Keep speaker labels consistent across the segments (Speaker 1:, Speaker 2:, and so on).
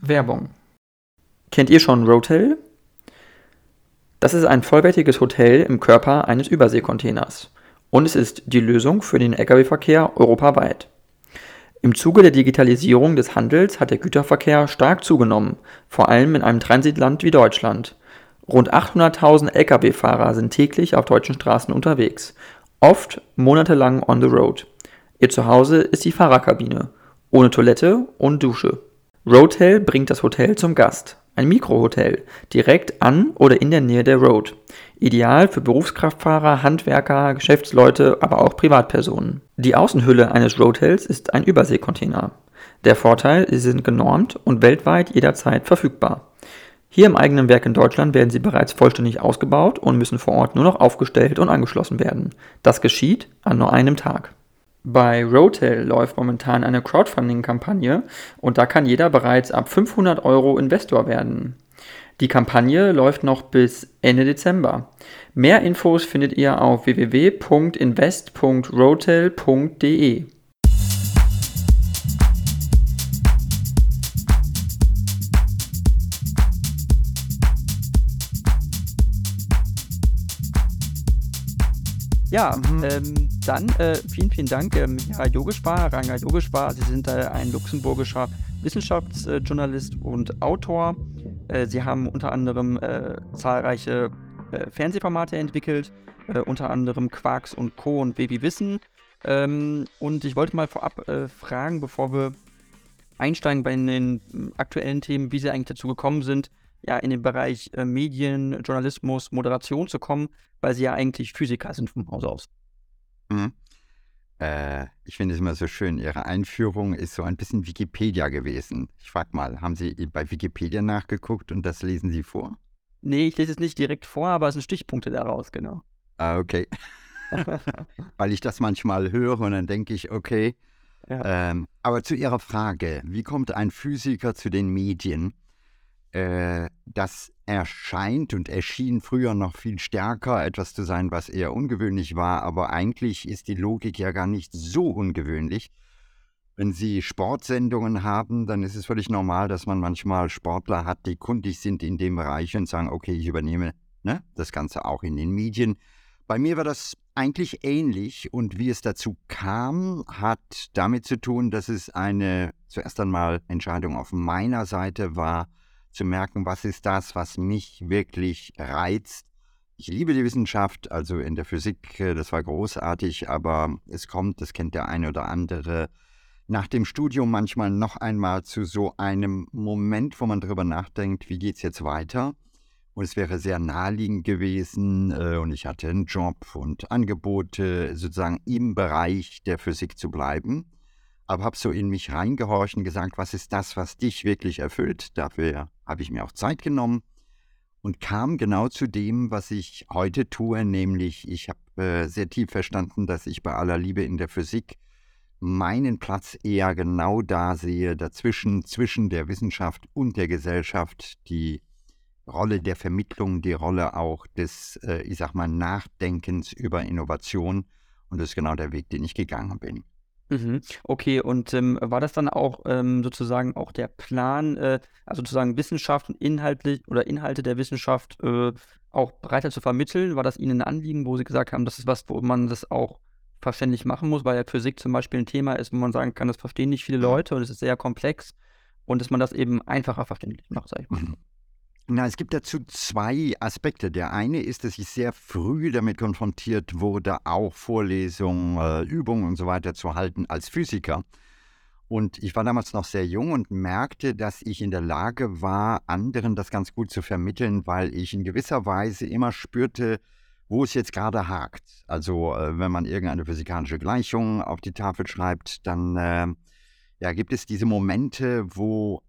Speaker 1: Werbung. Kennt ihr schon Rotel? Das ist ein vollwertiges Hotel im Körper eines Überseekontainers und es ist die Lösung für den Lkw-Verkehr europaweit. Im Zuge der Digitalisierung des Handels hat der Güterverkehr stark zugenommen, vor allem in einem Transitland wie Deutschland. Rund 800.000 Lkw-Fahrer sind täglich auf deutschen Straßen unterwegs, oft monatelang on the road. Ihr Zuhause ist die Fahrerkabine, ohne Toilette und Dusche. Roadtail bringt das Hotel zum Gast. Ein Mikrohotel, direkt an oder in der Nähe der Road. Ideal für Berufskraftfahrer, Handwerker, Geschäftsleute, aber auch Privatpersonen. Die Außenhülle eines Roadtails ist ein Überseekontainer. Der Vorteil, sie sind genormt und weltweit jederzeit verfügbar. Hier im eigenen Werk in Deutschland werden sie bereits vollständig ausgebaut und müssen vor Ort nur noch aufgestellt und angeschlossen werden. Das geschieht an nur einem Tag. Bei Rotel läuft momentan eine Crowdfunding-Kampagne und da kann jeder bereits ab 500 Euro Investor werden. Die Kampagne läuft noch bis Ende Dezember. Mehr Infos findet ihr auf www.invest.rotel.de. Ja, mhm. ähm, dann äh, vielen, vielen Dank, ähm, Herr Yogeshwar, Ranga Yogeshwar. Sie sind äh, ein luxemburgischer Wissenschaftsjournalist und Autor. Äh, Sie haben unter anderem äh, zahlreiche äh, Fernsehformate entwickelt, äh, unter anderem Quarks und Co. und Baby Wissen. Ähm, und ich wollte mal vorab fragen, bevor wir einsteigen bei den aktuellen Themen, wie Sie eigentlich dazu gekommen sind, ja in den Bereich äh, Medien, Journalismus, Moderation zu kommen, weil sie ja eigentlich Physiker sind vom Haus aus.
Speaker 2: Mhm. Äh, ich finde es immer so schön. Ihre Einführung ist so ein bisschen Wikipedia gewesen. Ich frage mal, haben Sie bei Wikipedia nachgeguckt und das lesen Sie vor?
Speaker 1: Nee, ich lese es nicht direkt vor, aber es sind Stichpunkte daraus, genau.
Speaker 2: Ah, okay. Weil ich das manchmal höre und dann denke ich, okay. Ja. Ähm, aber zu Ihrer Frage, wie kommt ein Physiker zu den Medien? Äh, das erscheint und erschien früher noch viel stärker etwas zu sein, was eher ungewöhnlich war, aber eigentlich ist die Logik ja gar nicht so ungewöhnlich. Wenn Sie Sportsendungen haben, dann ist es völlig normal, dass man manchmal Sportler hat, die kundig sind in dem Bereich und sagen, okay, ich übernehme ne, das Ganze auch in den Medien. Bei mir war das eigentlich ähnlich und wie es dazu kam, hat damit zu tun, dass es eine zuerst einmal Entscheidung auf meiner Seite war, zu merken, was ist das, was mich wirklich reizt. Ich liebe die Wissenschaft, also in der Physik, äh, das war großartig, aber es kommt, das kennt der eine oder andere, nach dem Studium manchmal noch einmal zu so einem Moment, wo man darüber nachdenkt, wie geht es jetzt weiter? Und es wäre sehr naheliegend gewesen äh, und ich hatte einen Job und Angebote, sozusagen im Bereich der Physik zu bleiben aber habe so in mich reingehorcht und gesagt, was ist das, was dich wirklich erfüllt? Dafür habe ich mir auch Zeit genommen und kam genau zu dem, was ich heute tue, nämlich ich habe äh, sehr tief verstanden, dass ich bei aller Liebe in der Physik meinen Platz eher genau da sehe, dazwischen, zwischen der Wissenschaft und der Gesellschaft, die Rolle der Vermittlung, die Rolle auch des, äh, ich sag mal, Nachdenkens über Innovation. Und das ist genau der Weg, den ich gegangen bin.
Speaker 1: Mhm. Okay, und ähm, war das dann auch ähm, sozusagen auch der Plan, äh, also sozusagen Wissenschaft und inhaltlich oder Inhalte der Wissenschaft äh, auch breiter zu vermitteln? War das Ihnen ein Anliegen, wo Sie gesagt haben, das ist was, wo man das auch verständlich machen muss, weil ja Physik zum Beispiel ein Thema ist, wo man sagen kann, das verstehen nicht viele Leute und es ist sehr komplex und dass man das eben einfacher verständlich macht, sag ich mal. Mhm.
Speaker 2: Na, es gibt dazu zwei Aspekte. Der eine ist, dass ich sehr früh damit konfrontiert wurde, auch Vorlesungen, äh, Übungen und so weiter zu halten als Physiker. Und ich war damals noch sehr jung und merkte, dass ich in der Lage war, anderen das ganz gut zu vermitteln, weil ich in gewisser Weise immer spürte, wo es jetzt gerade hakt. Also äh, wenn man irgendeine physikalische Gleichung auf die Tafel schreibt, dann äh, ja, gibt es diese Momente, wo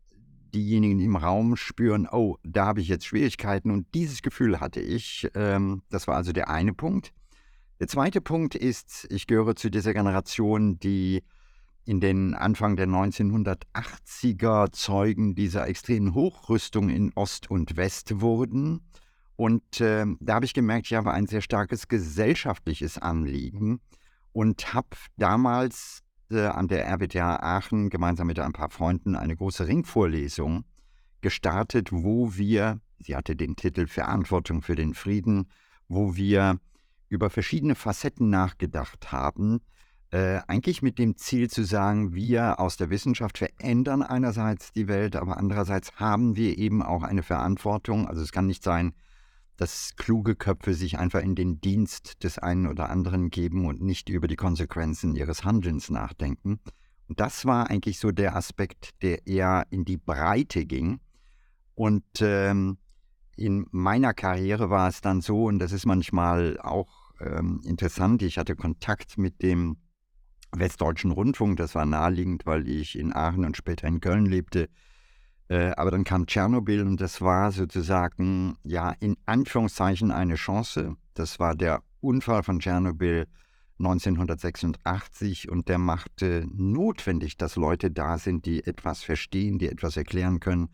Speaker 2: diejenigen im Raum spüren, oh, da habe ich jetzt Schwierigkeiten. Und dieses Gefühl hatte ich. Ähm, das war also der eine Punkt. Der zweite Punkt ist, ich gehöre zu dieser Generation, die in den Anfang der 1980er Zeugen dieser extremen Hochrüstung in Ost und West wurden. Und äh, da habe ich gemerkt, ich habe ein sehr starkes gesellschaftliches Anliegen und habe damals an der RWTH Aachen gemeinsam mit ein paar Freunden eine große Ringvorlesung gestartet, wo wir, sie hatte den Titel Verantwortung für den Frieden, wo wir über verschiedene Facetten nachgedacht haben, äh, eigentlich mit dem Ziel zu sagen, wir aus der Wissenschaft verändern einerseits die Welt, aber andererseits haben wir eben auch eine Verantwortung. Also es kann nicht sein, dass kluge Köpfe sich einfach in den Dienst des einen oder anderen geben und nicht über die Konsequenzen ihres Handelns nachdenken. Und das war eigentlich so der Aspekt, der eher in die Breite ging. Und ähm, in meiner Karriere war es dann so, und das ist manchmal auch ähm, interessant, ich hatte Kontakt mit dem Westdeutschen Rundfunk, das war naheliegend, weil ich in Aachen und später in Köln lebte. Äh, aber dann kam Tschernobyl und das war sozusagen, ja, in Anführungszeichen eine Chance. Das war der Unfall von Tschernobyl 1986 und der machte notwendig, dass Leute da sind, die etwas verstehen, die etwas erklären können.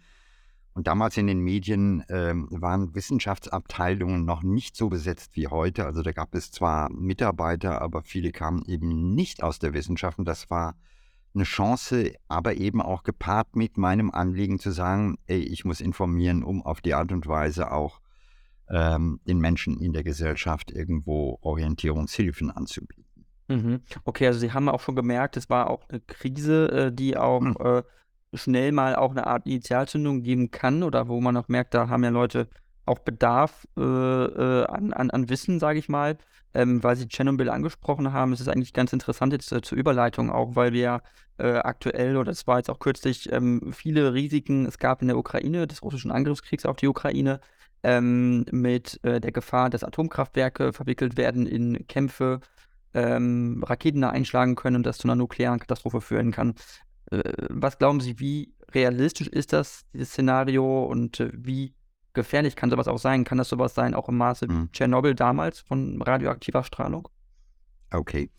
Speaker 2: Und damals in den Medien äh, waren Wissenschaftsabteilungen noch nicht so besetzt wie heute. Also da gab es zwar Mitarbeiter, aber viele kamen eben nicht aus der Wissenschaft. Und das war eine Chance, aber eben auch gepaart mit meinem Anliegen zu sagen, ey, ich muss informieren, um auf die Art und Weise auch ähm, den Menschen in der Gesellschaft irgendwo Orientierungshilfen anzubieten.
Speaker 1: Mhm. Okay, also Sie haben auch schon gemerkt, es war auch eine Krise, äh, die auch mhm. äh, schnell mal auch eine Art Initialzündung geben kann oder wo man auch merkt, da haben ja Leute auch Bedarf äh, äh an, an, an Wissen, sage ich mal ähm, weil Sie Tschernobyl angesprochen haben, es ist eigentlich ganz interessant jetzt äh, zur Überleitung auch, weil wir äh, aktuell, oder es war jetzt auch kürzlich, ähm, viele Risiken es gab in der Ukraine, des russischen Angriffskriegs auf die Ukraine, ähm, mit äh, der Gefahr, dass Atomkraftwerke verwickelt werden in Kämpfe, ähm, Raketen da einschlagen können und das zu einer nuklearen Katastrophe führen kann. Äh, was glauben Sie, wie realistisch ist das, dieses Szenario und äh, wie gefährlich kann sowas auch sein? Kann das sowas sein, auch im Maße mhm. Tschernobyl damals von radioaktiver Strahlung?
Speaker 2: Okay.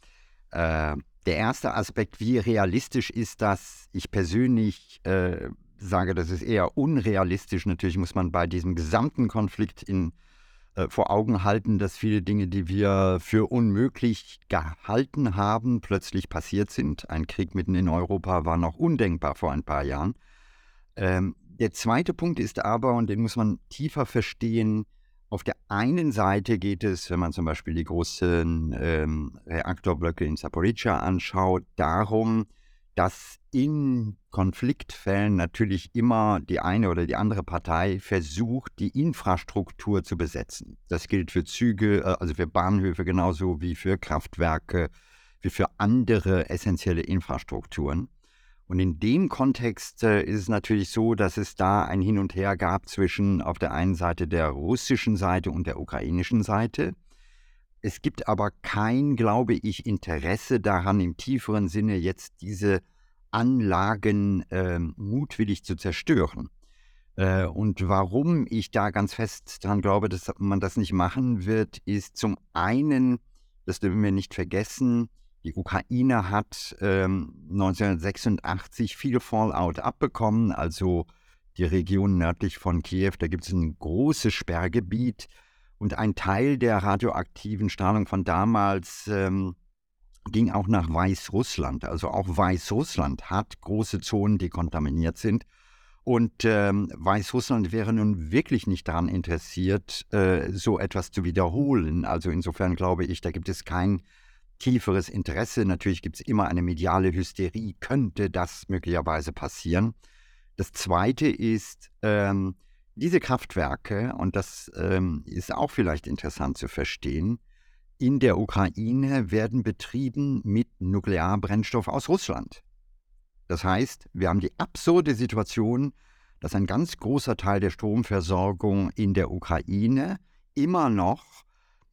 Speaker 2: Äh, der erste Aspekt, wie realistisch ist das? Ich persönlich äh, sage, das ist eher unrealistisch. Natürlich muss man bei diesem gesamten Konflikt in, äh, vor Augen halten, dass viele Dinge, die wir für unmöglich gehalten haben, plötzlich passiert sind. Ein Krieg mitten in Europa war noch undenkbar vor ein paar Jahren. Ähm, der zweite Punkt ist aber, und den muss man tiefer verstehen, auf der einen Seite geht es, wenn man zum Beispiel die großen ähm, Reaktorblöcke in Zaporizhia anschaut, darum, dass in Konfliktfällen natürlich immer die eine oder die andere Partei versucht, die Infrastruktur zu besetzen. Das gilt für Züge, äh, also für Bahnhöfe genauso wie für Kraftwerke, wie für andere essentielle Infrastrukturen. Und in dem Kontext äh, ist es natürlich so, dass es da ein Hin und Her gab zwischen auf der einen Seite der russischen Seite und der ukrainischen Seite. Es gibt aber kein, glaube ich, Interesse daran, im tieferen Sinne jetzt diese Anlagen äh, mutwillig zu zerstören. Äh, und warum ich da ganz fest daran glaube, dass man das nicht machen wird, ist zum einen, das dürfen wir nicht vergessen, die Ukraine hat ähm, 1986 viel Fallout abbekommen, also die Region nördlich von Kiew, da gibt es ein großes Sperrgebiet und ein Teil der radioaktiven Strahlung von damals ähm, ging auch nach Weißrussland. Also auch Weißrussland hat große Zonen, die kontaminiert sind. Und ähm, Weißrussland wäre nun wirklich nicht daran interessiert, äh, so etwas zu wiederholen. Also insofern glaube ich, da gibt es kein tieferes Interesse. Natürlich gibt es immer eine mediale Hysterie. Könnte das möglicherweise passieren? Das Zweite ist, ähm, diese Kraftwerke, und das ähm, ist auch vielleicht interessant zu verstehen, in der Ukraine werden betrieben mit Nuklearbrennstoff aus Russland. Das heißt, wir haben die absurde Situation, dass ein ganz großer Teil der Stromversorgung in der Ukraine immer noch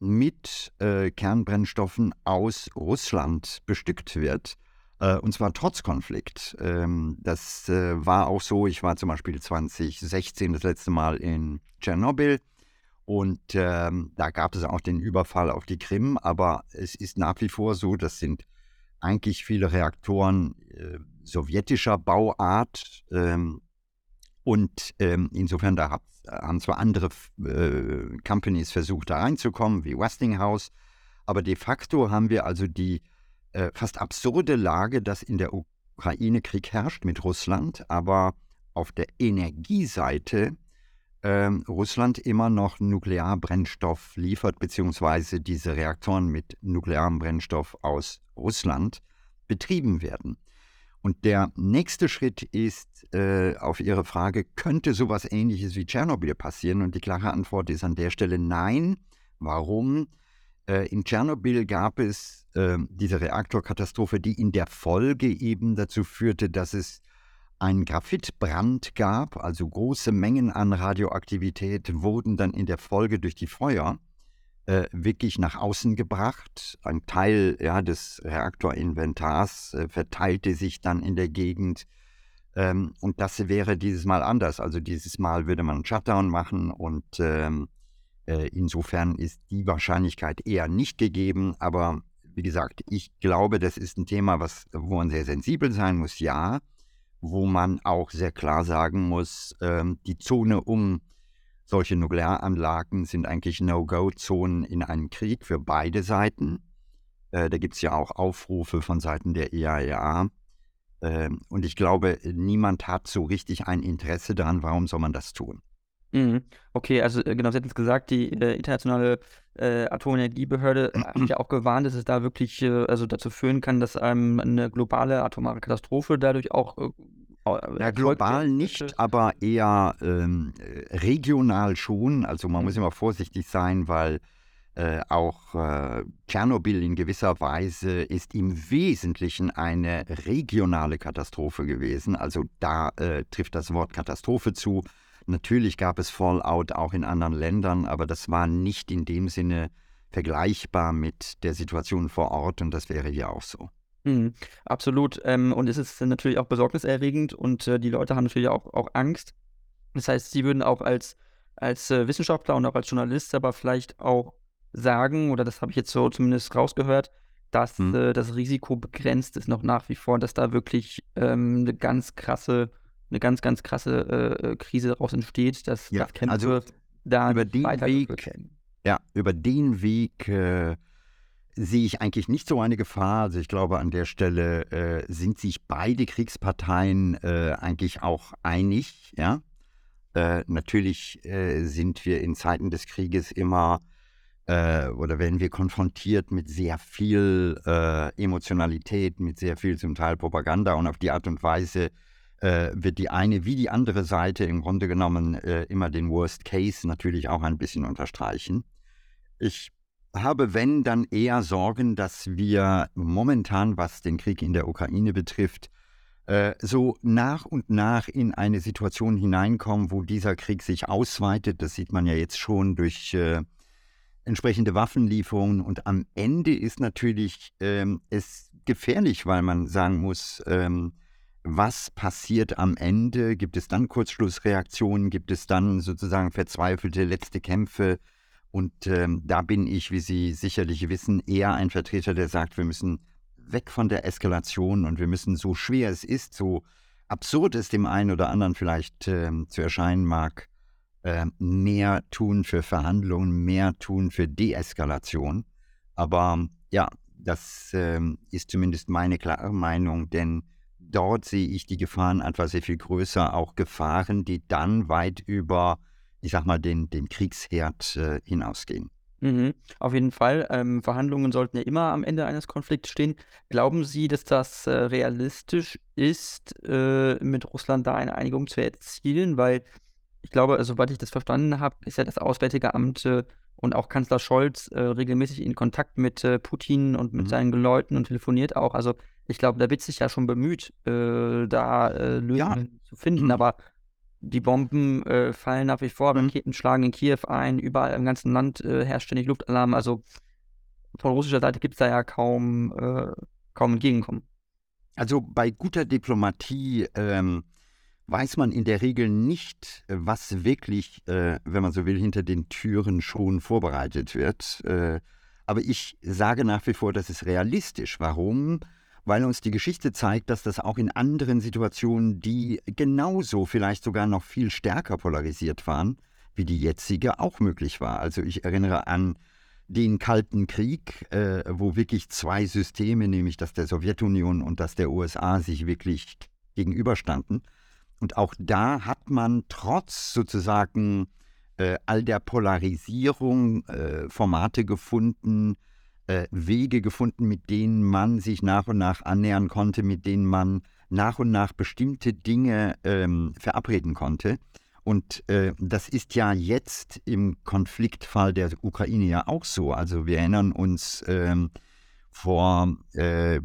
Speaker 2: mit äh, Kernbrennstoffen aus Russland bestückt wird. Äh, und zwar trotz Konflikt. Ähm, das äh, war auch so, ich war zum Beispiel 2016 das letzte Mal in Tschernobyl. Und ähm, da gab es auch den Überfall auf die Krim, aber es ist nach wie vor so, das sind eigentlich viele Reaktoren äh, sowjetischer Bauart. Ähm, und ähm, insofern, da hat, haben zwar andere äh, Companies versucht, da reinzukommen, wie Westinghouse, aber de facto haben wir also die äh, fast absurde Lage, dass in der Ukraine Krieg herrscht mit Russland, aber auf der Energieseite ähm, Russland immer noch Nuklearbrennstoff liefert, beziehungsweise diese Reaktoren mit nuklearem Brennstoff aus Russland betrieben werden. Und der nächste Schritt ist äh, auf Ihre Frage, könnte sowas ähnliches wie Tschernobyl passieren? Und die klare Antwort ist an der Stelle nein. Warum? Äh, in Tschernobyl gab es äh, diese Reaktorkatastrophe, die in der Folge eben dazu führte, dass es einen Graphitbrand gab, also große Mengen an Radioaktivität wurden dann in der Folge durch die Feuer äh, wirklich nach außen gebracht. Ein Teil ja, des Reaktorinventars äh, verteilte sich dann in der Gegend. Ähm, und das wäre dieses Mal anders. Also dieses Mal würde man einen Shutdown machen und ähm, äh, insofern ist die Wahrscheinlichkeit eher nicht gegeben. Aber wie gesagt, ich glaube, das ist ein Thema, was, wo man sehr sensibel sein muss, ja wo man auch sehr klar sagen muss, ähm, die Zone um solche Nuklearanlagen sind eigentlich No-Go-Zonen in einem Krieg für beide Seiten. Äh, da gibt es ja auch Aufrufe von Seiten der IAEA. E ähm, und ich glaube, niemand hat so richtig ein Interesse daran, warum soll man das tun?
Speaker 1: Mhm. Okay, also äh, genau, Sie hatten es gesagt, die äh, internationale äh, Atomenergiebehörde hat ja auch gewarnt, dass es da wirklich äh, also dazu führen kann, dass einem eine globale atomare Katastrophe dadurch auch äh,
Speaker 2: ja, global nicht, aber eher ähm, regional schon. Also man mhm. muss immer vorsichtig sein, weil äh, auch äh, Tschernobyl in gewisser Weise ist im Wesentlichen eine regionale Katastrophe gewesen. Also da äh, trifft das Wort Katastrophe zu. Natürlich gab es Fallout auch in anderen Ländern, aber das war nicht in dem Sinne vergleichbar mit der Situation vor Ort und das wäre hier auch so.
Speaker 1: Mhm, absolut. Ähm, und es ist natürlich auch besorgniserregend und äh, die Leute haben natürlich auch, auch Angst. Das heißt, sie würden auch als, als äh, Wissenschaftler und auch als Journalist aber vielleicht auch sagen, oder das habe ich jetzt so zumindest rausgehört, dass mhm. äh, das Risiko begrenzt ist noch nach wie vor, dass da wirklich ähm, eine ganz krasse eine ganz, ganz krasse äh, äh, Krise daraus entsteht, dass,
Speaker 2: ja, Kämpfe also da über den Weg, Ja, über den Weg äh, sehe ich eigentlich nicht so eine Gefahr. Also ich glaube, an der Stelle äh, sind sich beide Kriegsparteien äh, eigentlich auch einig. Ja, äh, natürlich sind wir in Zeiten des Krieges immer oder werden wir konfrontiert mit sehr viel Emotionalität, mit sehr viel zum Teil Propaganda und auf die Art und Weise äh, wird die eine wie die andere Seite im Grunde genommen äh, immer den Worst Case natürlich auch ein bisschen unterstreichen. Ich habe, wenn, dann eher Sorgen, dass wir momentan, was den Krieg in der Ukraine betrifft, äh, so nach und nach in eine Situation hineinkommen, wo dieser Krieg sich ausweitet. Das sieht man ja jetzt schon durch äh, entsprechende Waffenlieferungen. Und am Ende ist natürlich ähm, es gefährlich, weil man sagen muss, ähm, was passiert am Ende? Gibt es dann Kurzschlussreaktionen? Gibt es dann sozusagen verzweifelte letzte Kämpfe? Und ähm, da bin ich, wie Sie sicherlich wissen, eher ein Vertreter, der sagt, wir müssen weg von der Eskalation und wir müssen, so schwer es ist, so absurd es dem einen oder anderen vielleicht äh, zu erscheinen mag, äh, mehr tun für Verhandlungen, mehr tun für Deeskalation. Aber ja, das äh, ist zumindest meine klare Meinung, denn dort sehe ich die Gefahren einfach sehr viel größer, auch Gefahren, die dann weit über, ich sag mal, den, den Kriegsherd äh, hinausgehen.
Speaker 1: Mhm, auf jeden Fall. Ähm, Verhandlungen sollten ja immer am Ende eines Konflikts stehen. Glauben Sie, dass das äh, realistisch ist, äh, mit Russland da eine Einigung zu erzielen? Weil ich glaube, soweit ich das verstanden habe, ist ja das Auswärtige Amt äh, und auch Kanzler Scholz äh, regelmäßig in Kontakt mit äh, Putin und mit mhm. seinen Leuten und telefoniert auch. Also ich glaube, da wird sich ja schon bemüht, äh, da Lösungen ja. zu finden. Mhm. Aber die Bomben äh, fallen nach wie vor, mhm. Raketen schlagen in Kiew ein, überall im ganzen Land äh, herrscht ständig Luftalarm. Also von russischer Seite gibt es da ja kaum, äh, kaum Entgegenkommen.
Speaker 2: Also bei guter Diplomatie ähm, weiß man in der Regel nicht, was wirklich, äh, wenn man so will, hinter den Türen schon vorbereitet wird. aber ich sage nach wie vor, das ist realistisch. Warum? Weil uns die Geschichte zeigt, dass das auch in anderen Situationen, die genauso, vielleicht sogar noch viel stärker polarisiert waren, wie die jetzige, auch möglich war. Also ich erinnere an den Kalten Krieg, äh, wo wirklich zwei Systeme, nämlich das der Sowjetunion und das der USA, sich wirklich gegenüberstanden. und auch da hat man trotz sozusagen äh, all der Polarisierung äh, Formate gefunden, äh, Wege gefunden, mit denen man sich nach und nach annähern konnte, mit denen man nach und nach bestimmte Dinge ähm, verabreden konnte. Und äh, das ist ja jetzt im Konfliktfall der Ukraine ja auch so. Also wir erinnern uns ähm, vor äh,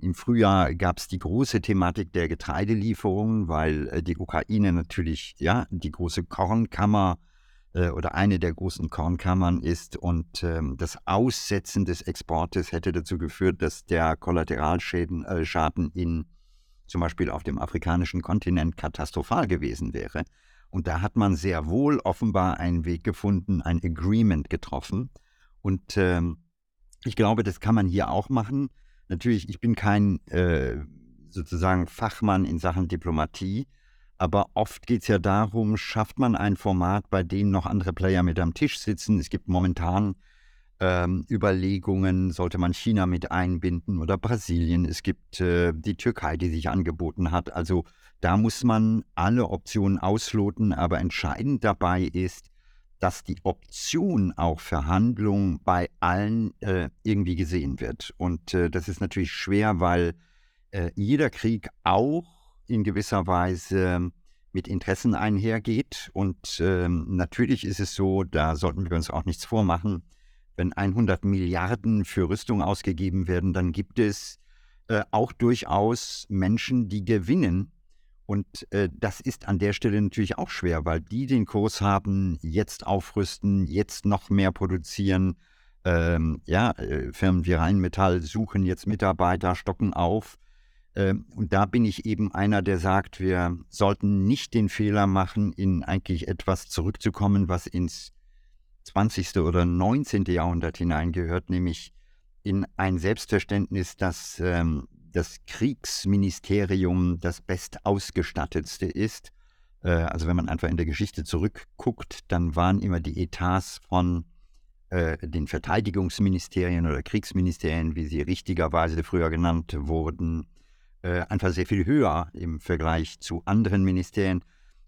Speaker 2: im Frühjahr gab es die große Thematik der Getreidelieferungen, weil äh, die Ukraine natürlich ja die große Kornkammer äh, oder eine der großen Kornkammern ist und ähm, das Aussetzen des Exportes hätte dazu geführt, dass der Kollateralschaden äh, Schaden in zum Beispiel auf dem afrikanischen Kontinent katastrophal gewesen wäre. Und da hat man sehr wohl offenbar einen Weg gefunden, ein Agreement getroffen. Und ähm, ich glaube, das kann man hier auch machen. Natürlich, ich bin kein äh, sozusagen Fachmann in Sachen Diplomatie, aber oft geht es ja darum, schafft man ein Format, bei dem noch andere Player mit am Tisch sitzen. Es gibt momentan ähm, Überlegungen, sollte man China mit einbinden oder Brasilien. Es gibt äh, die Türkei, die sich angeboten hat. Also da muss man alle Optionen ausloten, aber entscheidend dabei ist, dass die Option auch Verhandlungen bei allen äh, irgendwie gesehen wird. Und äh, das ist natürlich schwer, weil äh, jeder Krieg auch in gewisser Weise mit Interessen einhergeht. Und ähm, natürlich ist es so, da sollten wir uns auch nichts vormachen, wenn 100 Milliarden für Rüstung ausgegeben werden, dann gibt es äh, auch durchaus Menschen, die gewinnen und äh, das ist an der Stelle natürlich auch schwer, weil die den Kurs haben, jetzt aufrüsten, jetzt noch mehr produzieren. Ähm, ja, äh, Firmen wie Rheinmetall suchen jetzt Mitarbeiter, stocken auf. Ähm, und da bin ich eben einer, der sagt, wir sollten nicht den Fehler machen, in eigentlich etwas zurückzukommen, was ins 20. oder 19. Jahrhundert hineingehört, nämlich in ein Selbstverständnis, dass ähm, das Kriegsministerium das bestausgestattetste ist. Äh, also wenn man einfach in der Geschichte zurückguckt, dann waren immer die Etats von äh, den Verteidigungsministerien oder Kriegsministerien, wie sie richtigerweise früher genannt wurden, äh, einfach sehr viel höher im Vergleich zu anderen Ministerien.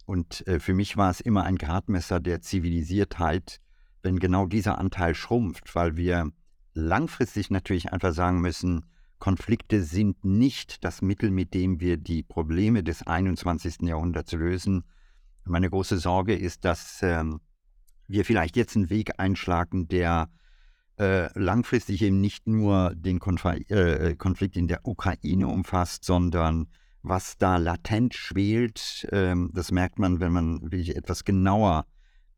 Speaker 2: Und für mich war es immer ein Gradmesser der Zivilisiertheit, wenn genau dieser Anteil schrumpft, weil wir langfristig natürlich einfach sagen müssen, Konflikte sind nicht das Mittel, mit dem wir die Probleme des 21. Jahrhunderts lösen. Meine große Sorge ist, dass ähm, wir vielleicht jetzt einen Weg einschlagen, der äh, langfristig eben nicht nur den Konf äh, Konflikt in der Ukraine umfasst, sondern was da latent schwelt, äh, das merkt man, wenn man wirklich etwas genauer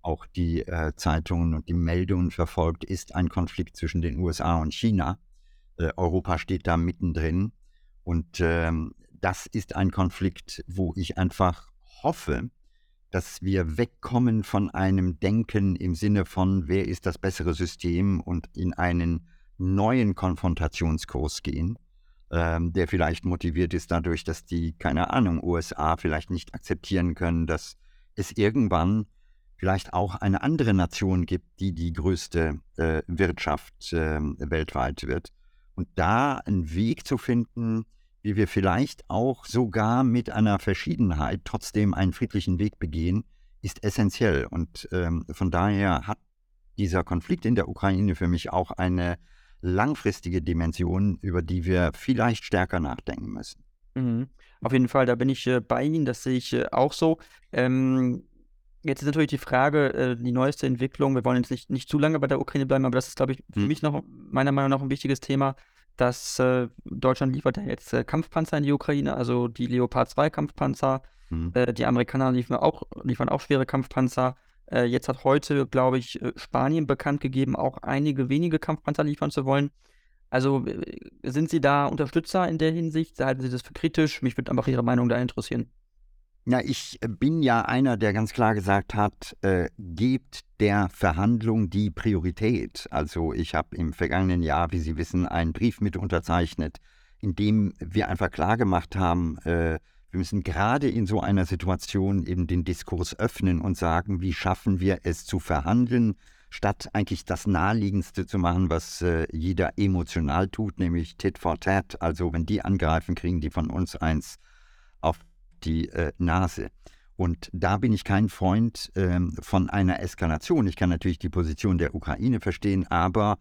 Speaker 2: auch die äh, Zeitungen und die Meldungen verfolgt, ist ein Konflikt zwischen den USA und China. Äh, Europa steht da mittendrin. Und ähm, das ist ein Konflikt, wo ich einfach hoffe, dass wir wegkommen von einem Denken im Sinne von, wer ist das bessere System und in einen neuen Konfrontationskurs gehen, ähm, der vielleicht motiviert ist dadurch, dass die, keine Ahnung, USA vielleicht nicht akzeptieren können, dass es irgendwann vielleicht auch eine andere Nation gibt, die die größte äh, Wirtschaft äh, weltweit wird. Und da einen Weg zu finden, wie wir vielleicht auch sogar mit einer Verschiedenheit trotzdem einen friedlichen Weg begehen, ist essentiell. Und ähm, von daher hat dieser Konflikt in der Ukraine für mich auch eine langfristige Dimension, über die wir vielleicht stärker nachdenken müssen.
Speaker 1: Mhm. Auf jeden Fall, da bin ich äh, bei Ihnen, das sehe ich äh, auch so. Ähm, jetzt ist natürlich die Frage, äh, die neueste Entwicklung, wir wollen jetzt nicht, nicht zu lange bei der Ukraine bleiben, aber das ist, glaube ich, für mhm. mich noch meiner Meinung nach ein wichtiges Thema dass äh, Deutschland liefert ja jetzt äh, Kampfpanzer in die Ukraine, also die Leopard 2 Kampfpanzer. Mhm. Äh, die Amerikaner liefern auch, liefern auch schwere Kampfpanzer. Äh, jetzt hat heute, glaube ich, äh, Spanien bekannt gegeben, auch einige wenige Kampfpanzer liefern zu wollen. Also äh, sind Sie da Unterstützer in der Hinsicht? Halten Sie das für kritisch? Mich würde einfach Ihre Meinung da interessieren.
Speaker 2: Ja, ich bin ja einer, der ganz klar gesagt hat, äh, gebt der Verhandlung die Priorität. Also ich habe im vergangenen Jahr, wie Sie wissen, einen Brief mit unterzeichnet, in dem wir einfach klar gemacht haben, äh, wir müssen gerade in so einer Situation eben den Diskurs öffnen und sagen, wie schaffen wir es zu verhandeln, statt eigentlich das Naheliegendste zu machen, was äh, jeder emotional tut, nämlich Tit for Tat. Also wenn die angreifen, kriegen die von uns eins die äh, Nase. Und da bin ich kein Freund ähm, von einer Eskalation. Ich kann natürlich die Position der Ukraine verstehen, aber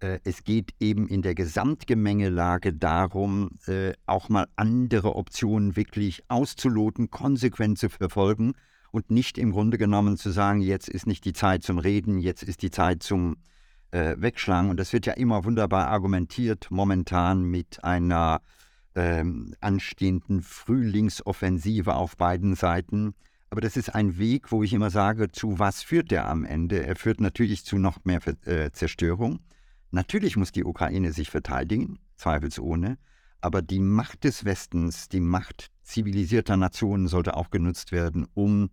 Speaker 2: äh, es geht eben in der Gesamtgemengelage darum, äh, auch mal andere Optionen wirklich auszuloten, konsequent zu verfolgen und nicht im Grunde genommen zu sagen, jetzt ist nicht die Zeit zum Reden, jetzt ist die Zeit zum äh, Wegschlagen. Und das wird ja immer wunderbar argumentiert, momentan mit einer ähm, anstehenden Frühlingsoffensive auf beiden Seiten. Aber das ist ein Weg, wo ich immer sage, zu was führt der am Ende? Er führt natürlich zu noch mehr äh, Zerstörung. Natürlich muss die Ukraine sich verteidigen, zweifelsohne. Aber die Macht des Westens, die Macht zivilisierter Nationen sollte auch genutzt werden, um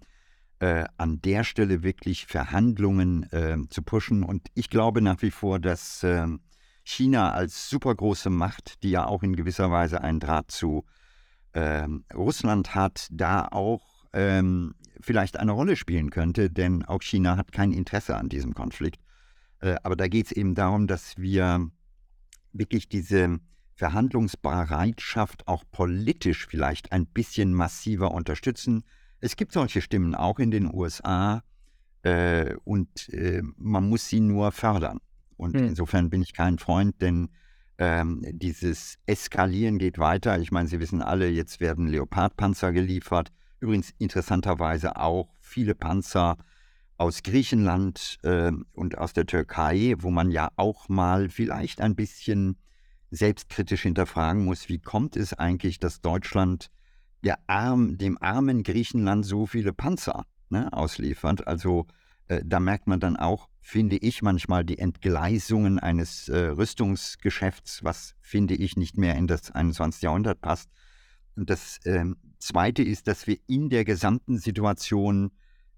Speaker 2: äh, an der Stelle wirklich Verhandlungen äh, zu pushen. Und ich glaube nach wie vor, dass äh, China als supergroße Macht, die ja auch in gewisser Weise einen Draht zu ähm, Russland hat, da auch ähm, vielleicht eine Rolle spielen könnte, denn auch China hat kein Interesse an diesem Konflikt. Äh, aber da geht es eben darum, dass wir wirklich diese Verhandlungsbereitschaft auch politisch vielleicht ein bisschen massiver unterstützen. Es gibt solche Stimmen auch in den USA äh, und äh, man muss sie nur fördern. Und hm. insofern bin ich kein Freund, denn ähm, dieses Eskalieren geht weiter. Ich meine, Sie wissen alle, jetzt werden Leopardpanzer geliefert. Übrigens interessanterweise auch viele Panzer aus Griechenland äh, und aus der Türkei, wo man ja auch mal vielleicht ein bisschen selbstkritisch hinterfragen muss, wie kommt es eigentlich, dass Deutschland der Arm, dem armen Griechenland so viele Panzer ne, ausliefert? Also äh, da merkt man dann auch, finde ich manchmal die Entgleisungen eines äh, Rüstungsgeschäfts, was finde ich nicht mehr in das 21. Jahrhundert passt. Und das ähm, Zweite ist, dass wir in der gesamten Situation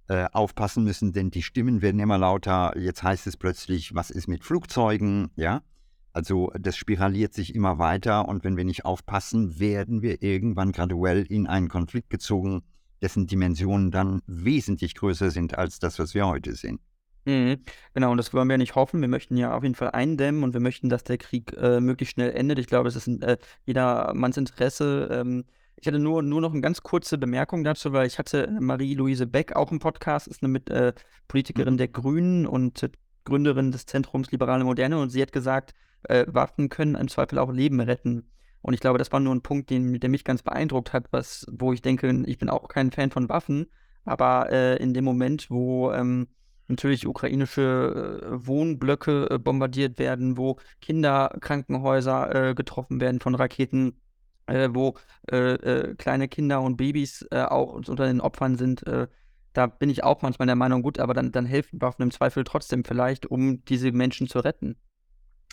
Speaker 2: äh, aufpassen müssen, denn die Stimmen werden immer lauter. Jetzt heißt es plötzlich, was ist mit Flugzeugen? Ja, also das spiraliert sich immer weiter und wenn wir nicht aufpassen, werden wir irgendwann graduell in einen Konflikt gezogen, dessen Dimensionen dann wesentlich größer sind als das, was wir heute sehen.
Speaker 1: Mhm. Genau, und das wollen wir nicht hoffen. Wir möchten ja auf jeden Fall eindämmen und wir möchten, dass der Krieg äh, möglichst schnell endet. Ich glaube, es ist in äh, jedermanns Interesse. Ähm, ich hatte nur, nur noch eine ganz kurze Bemerkung dazu, weil ich hatte Marie-Louise Beck auch im Podcast, ist eine mit, äh, Politikerin mhm. der Grünen und Gründerin des Zentrums Liberale Moderne und sie hat gesagt, äh, Waffen können im Zweifel auch Leben retten. Und ich glaube, das war nur ein Punkt, den, der mich ganz beeindruckt hat, was, wo ich denke, ich bin auch kein Fan von Waffen, aber äh, in dem Moment, wo ähm, natürlich ukrainische äh, Wohnblöcke äh, bombardiert werden, wo Kinderkrankenhäuser äh, getroffen werden von Raketen, äh, wo äh, kleine Kinder und Babys auch unter den Opfern sind. da bin ich auch manchmal der Meinung, gut, aber dann, dann helfen Waffen im Zweifel trotzdem vielleicht, um diese Menschen zu retten.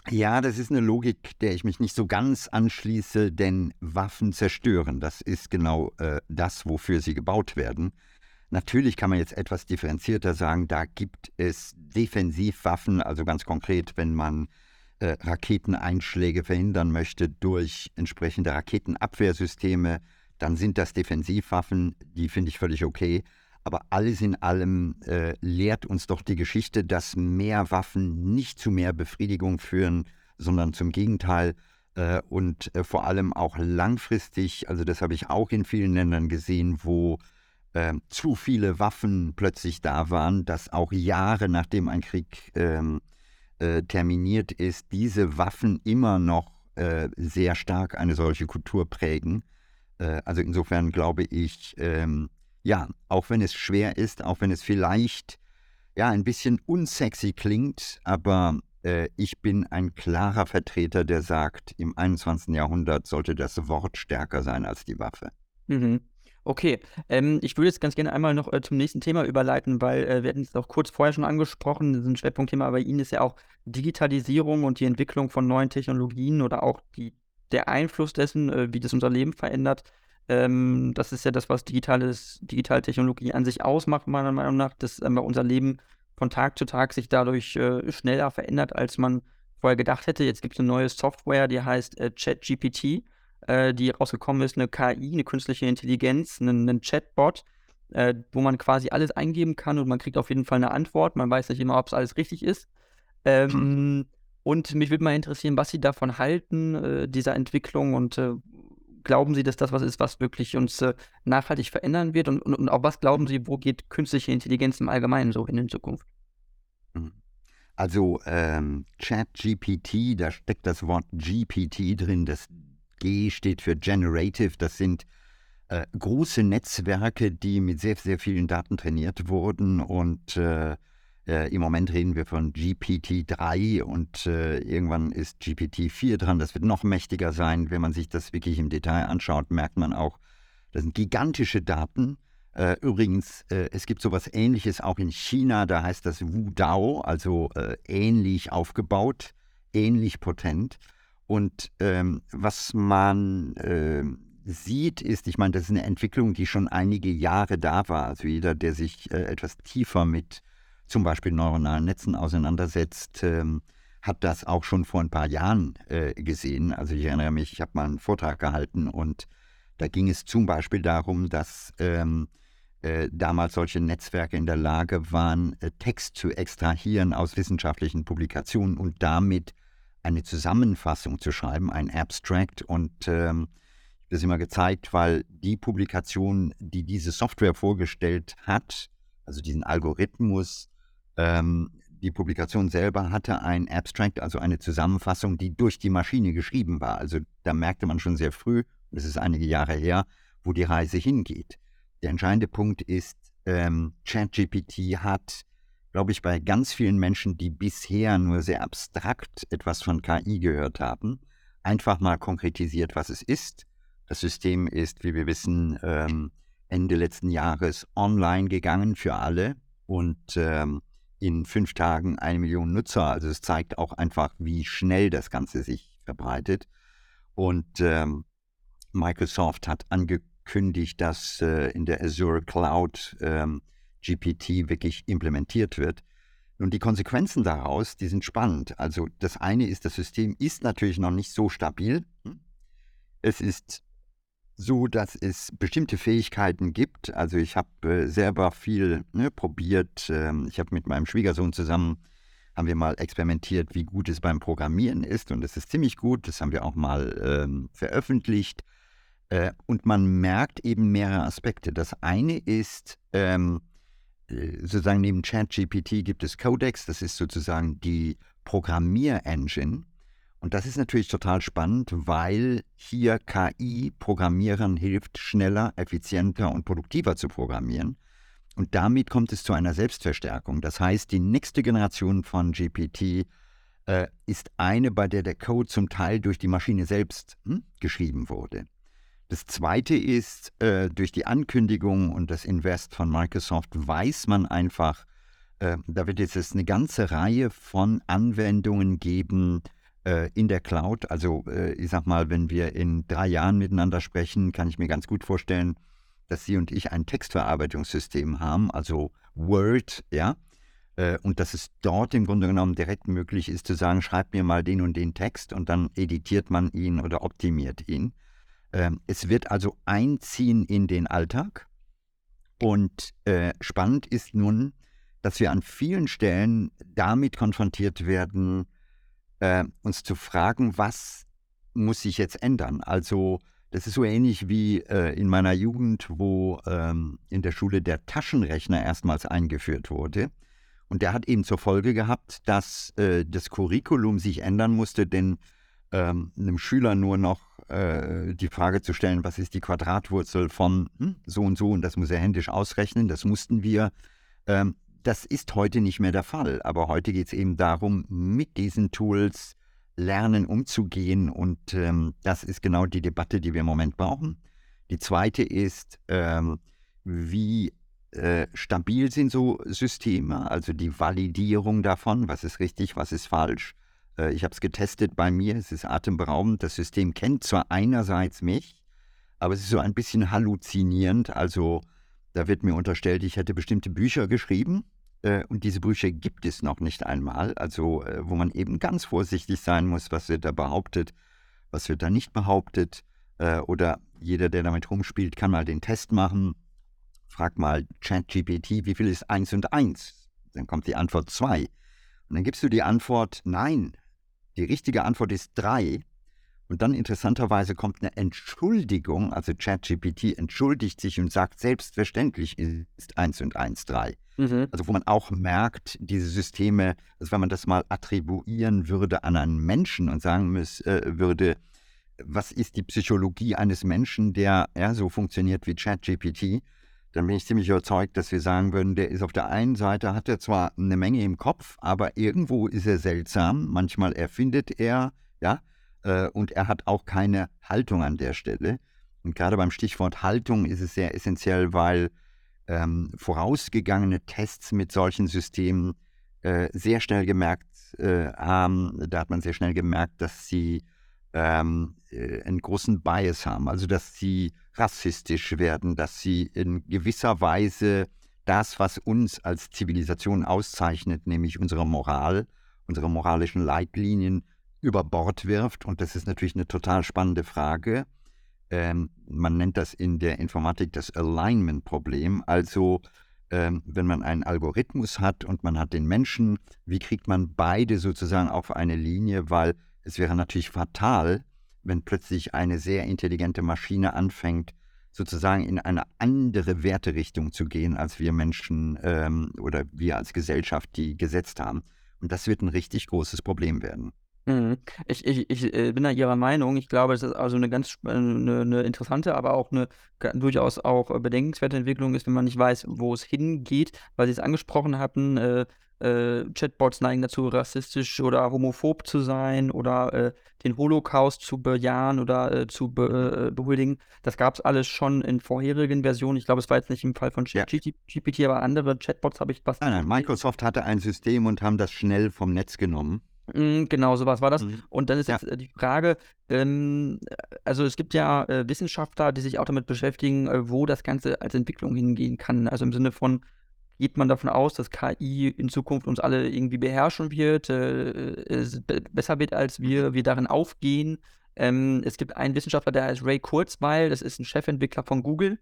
Speaker 2: Ja, das ist eine Logik, der ich mich nicht so ganz anschließe, denn Waffen zerstören, das ist genau äh, das, wofür sie gebaut werden. Natürlich kann man jetzt etwas differenzierter sagen, da gibt es Defensivwaffen, also ganz konkret, wenn man äh, Raketeneinschläge verhindern möchte durch entsprechende Raketenabwehrsysteme, dann sind das Defensivwaffen, die finde ich völlig okay. Aber alles in allem äh, lehrt uns doch die Geschichte, dass mehr Waffen nicht zu mehr Befriedigung führen, sondern zum Gegenteil äh, und äh, vor allem auch langfristig, also das habe ich auch in vielen Ländern gesehen, wo äh, zu viele Waffen plötzlich da waren, dass auch Jahre nachdem ein Krieg ähm, äh, terminiert ist, diese Waffen immer noch äh, sehr stark eine solche Kultur prägen. Äh, also insofern glaube ich, ähm, ja, auch wenn es schwer ist, auch wenn es vielleicht ja ein bisschen unsexy klingt, aber äh, ich bin ein klarer Vertreter, der sagt, im 21. Jahrhundert sollte das Wort stärker sein als die Waffe.
Speaker 1: Mhm. Okay, ähm, ich würde jetzt ganz gerne einmal noch äh, zum nächsten Thema überleiten, weil äh, wir hatten es auch kurz vorher schon angesprochen, das ist ein Schwerpunktthema bei Ihnen ist ja auch Digitalisierung und die Entwicklung von neuen Technologien oder auch die, der Einfluss dessen, äh, wie das unser Leben verändert. Ähm, das ist ja das, was digitales, Digitaltechnologie an sich ausmacht, meiner Meinung nach, dass ähm, unser Leben von Tag zu Tag sich dadurch äh, schneller verändert, als man vorher gedacht hätte. Jetzt gibt es eine neue Software, die heißt äh, ChatGPT äh, die rausgekommen ist, eine KI, eine künstliche Intelligenz, einen, einen Chatbot, äh, wo man quasi alles eingeben kann und man kriegt auf jeden Fall eine Antwort. Man weiß nicht immer, ob es alles richtig ist. Ähm, hm. Und mich würde mal interessieren, was Sie davon halten, äh, dieser Entwicklung und äh, glauben Sie, dass das was ist, was wirklich uns äh, nachhaltig verändern wird? Und, und, und auch was glauben Sie, wo geht künstliche Intelligenz im Allgemeinen so hin in Zukunft?
Speaker 2: Mhm. Also ähm, ChatGPT, da steckt das Wort GPT drin. Das G steht für Generative. Das sind äh, große Netzwerke, die mit sehr, sehr vielen Daten trainiert wurden. Und äh, äh, im Moment reden wir von GPT-3 und äh, irgendwann ist GPT-4 dran. Das wird noch mächtiger sein. Wenn man sich das wirklich im Detail anschaut, merkt man auch, das sind gigantische Daten. Äh, übrigens, äh, es gibt sowas ähnliches auch in China, da heißt das Wudao, also äh, ähnlich aufgebaut, ähnlich potent. Und ähm, was man äh, sieht, ist, ich meine, das ist eine Entwicklung, die schon einige Jahre da war. Also jeder, der sich äh, etwas tiefer mit zum Beispiel neuronalen Netzen auseinandersetzt, ähm, hat das auch schon vor ein paar Jahren äh, gesehen. Also ich erinnere mich, ich habe mal einen Vortrag gehalten und da ging es zum Beispiel darum, dass ähm, äh, damals solche Netzwerke in der Lage waren, äh, Text zu extrahieren aus wissenschaftlichen Publikationen und damit eine Zusammenfassung zu schreiben, ein Abstract. Und ähm, ich habe das immer gezeigt, weil die Publikation, die diese Software vorgestellt hat, also diesen Algorithmus, ähm, die Publikation selber hatte ein Abstract, also eine Zusammenfassung, die durch die Maschine geschrieben war. Also da merkte man schon sehr früh, das ist einige Jahre her, wo die Reise hingeht. Der entscheidende Punkt ist, ähm, ChatGPT hat, glaube ich, bei ganz vielen Menschen, die bisher nur sehr abstrakt etwas von KI gehört haben, einfach mal konkretisiert, was es ist. Das System ist, wie wir wissen, ähm, Ende letzten Jahres online gegangen für alle und ähm, in fünf Tagen eine Million Nutzer. Also es zeigt auch einfach, wie schnell das Ganze sich verbreitet. Und ähm, Microsoft hat angekündigt, dass äh, in der Azure Cloud ähm, GPT wirklich implementiert wird. Nun, die Konsequenzen daraus, die sind spannend. Also das eine ist, das System ist natürlich noch nicht so stabil. Es ist so, dass es bestimmte Fähigkeiten gibt. Also ich habe äh, selber viel ne, probiert. Ähm, ich habe mit meinem Schwiegersohn zusammen, haben wir mal experimentiert, wie gut es beim Programmieren ist. Und es ist ziemlich gut. Das haben wir auch mal ähm, veröffentlicht. Äh, und man merkt eben mehrere Aspekte. Das eine ist, ähm, äh, sozusagen neben ChatGPT gibt es Codex, das ist sozusagen die Programmierengine. Und das ist natürlich total spannend, weil hier KI Programmierern hilft, schneller, effizienter und produktiver zu programmieren. Und damit kommt es zu einer Selbstverstärkung. Das heißt, die nächste Generation von GPT äh, ist eine, bei der der Code zum Teil durch die Maschine selbst hm, geschrieben wurde. Das zweite ist, äh, durch die Ankündigung und das Invest von Microsoft weiß man einfach, äh, da wird jetzt eine ganze Reihe von Anwendungen geben in der Cloud. Also äh, ich sag mal, wenn wir in drei Jahren miteinander sprechen, kann ich mir ganz gut vorstellen, dass Sie und ich ein Textverarbeitungssystem haben, also Word, ja, äh, und dass es dort im Grunde genommen direkt möglich ist zu sagen, schreib mir mal den und den Text und dann editiert man ihn oder optimiert ihn. Ähm, es wird also einziehen in den Alltag. Und äh, spannend ist nun, dass wir an vielen Stellen damit konfrontiert werden, äh, uns zu fragen, was muss sich jetzt ändern? Also das ist so ähnlich wie äh, in meiner Jugend, wo ähm, in der Schule der Taschenrechner erstmals eingeführt wurde. Und der hat eben zur Folge gehabt, dass äh, das Curriculum sich ändern musste, denn ähm, einem Schüler nur noch äh, die Frage zu stellen, was ist die Quadratwurzel von hm, so und so und das muss er händisch ausrechnen, das mussten wir. Ähm, das ist heute nicht mehr der Fall, aber heute geht es eben darum, mit diesen Tools lernen umzugehen und ähm, das ist genau die Debatte, die wir im Moment brauchen. Die zweite ist, ähm, wie äh, stabil sind so Systeme, also die Validierung davon, was ist richtig, was ist falsch. Äh, ich habe es getestet bei mir, es ist atemberaubend. Das System kennt zwar einerseits mich, aber es ist so ein bisschen halluzinierend. Also da wird mir unterstellt, ich hätte bestimmte Bücher geschrieben äh, und diese Bücher gibt es noch nicht einmal. Also äh, wo man eben ganz vorsichtig sein muss, was wird da behauptet, was wird da nicht behauptet. oder jeder, der damit rumspielt, kann mal den Test machen. Frag mal ChatGPT, wie viel ist 1 und 1? Dann kommt die Antwort 2. Und dann gibst du die Antwort, nein, die richtige Antwort ist drei. Und dann interessanterweise kommt eine Entschuldigung, also ChatGPT entschuldigt sich und sagt, selbstverständlich ist 1 und 1 3. Mhm. Also wo man auch merkt, diese Systeme, also wenn man das mal attribuieren würde an einen Menschen und sagen müß, äh, würde, was ist die Psychologie eines Menschen, der ja, so funktioniert wie ChatGPT, dann bin ich ziemlich überzeugt, dass wir sagen würden, der ist auf der einen Seite, hat er zwar eine Menge im Kopf, aber irgendwo ist er seltsam. Manchmal erfindet er, ja, und er hat auch keine Haltung an der Stelle. Und gerade beim Stichwort Haltung ist es sehr essentiell, weil ähm, vorausgegangene Tests mit solchen Systemen äh, sehr schnell gemerkt äh, haben, da hat man sehr schnell gemerkt, dass sie ähm, äh, einen großen Bias haben, also dass sie rassistisch werden, dass sie in gewisser Weise das, was uns als Zivilisation auszeichnet, nämlich unsere Moral, unsere moralischen Leitlinien über Bord wirft. Und das ist natürlich eine total spannende Frage. Ähm, man nennt das in der Informatik das Alignment-Problem. Also ähm, wenn man einen Algorithmus hat und man hat den Menschen, wie kriegt man beide sozusagen auf eine Linie, weil es wäre natürlich fatal, wenn plötzlich eine sehr intelligente Maschine anfängt, sozusagen in eine andere Werterichtung zu gehen, als wir Menschen ähm, oder wir als Gesellschaft die gesetzt haben. Und das wird ein richtig großes Problem werden.
Speaker 1: Mhm. Ich, ich, ich äh, bin da Ihrer Meinung. Ich glaube, es ist also eine ganz eine, eine interessante, aber auch eine durchaus auch bedenkenswerte Entwicklung ist, wenn man nicht weiß, wo es hingeht, weil Sie es angesprochen hatten. Äh, äh, Chatbots neigen dazu, rassistisch oder homophob zu sein oder äh, den Holocaust zu bejahen oder äh, zu be äh, behuldigen. Das gab es alles schon in vorherigen Versionen. Ich glaube, es war jetzt nicht im Fall von ja. GPT, aber andere Chatbots habe ich
Speaker 2: was. Nein, nein, Microsoft hatte ein System und haben das schnell vom Netz genommen.
Speaker 1: Mm, genau, sowas war das. Mhm. Und dann ist ja. jetzt äh, die Frage, ähm, also es gibt ja äh, Wissenschaftler, die sich auch damit beschäftigen, äh, wo das Ganze als Entwicklung hingehen kann. Also im Sinne von, geht man davon aus, dass KI in Zukunft uns alle irgendwie beherrschen wird, äh, besser wird, als wir, wir darin aufgehen. Ähm, es gibt einen Wissenschaftler, der heißt Ray Kurzweil, das ist ein Chefentwickler von Google.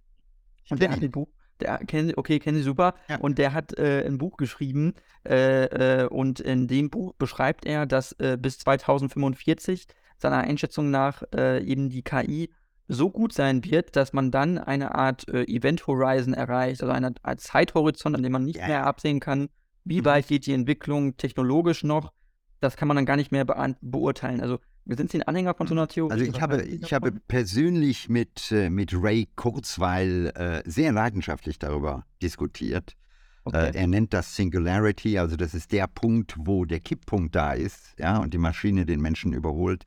Speaker 1: Und der hat ein Buch, der kennen, okay, kennen Sie super. Ja. Und der hat äh, ein Buch geschrieben äh, äh, und in dem Buch beschreibt er, dass äh, bis 2045 seiner Einschätzung nach äh, eben die KI so gut sein wird, dass man dann eine Art äh, Event Horizon erreicht, also eine Art Zeithorizont, an dem man nicht yeah. mehr absehen kann, wie mhm. weit geht die Entwicklung technologisch noch. Das kann man dann gar nicht mehr be beurteilen. Also sind Sie ein Anhänger von so einer Theorie?
Speaker 2: Also ich habe, ich habe persönlich mit, äh, mit Ray Kurzweil äh, sehr leidenschaftlich darüber diskutiert. Okay. Äh, er nennt das Singularity, also das ist der Punkt, wo der Kipppunkt da ist, ja, und die Maschine den Menschen überholt.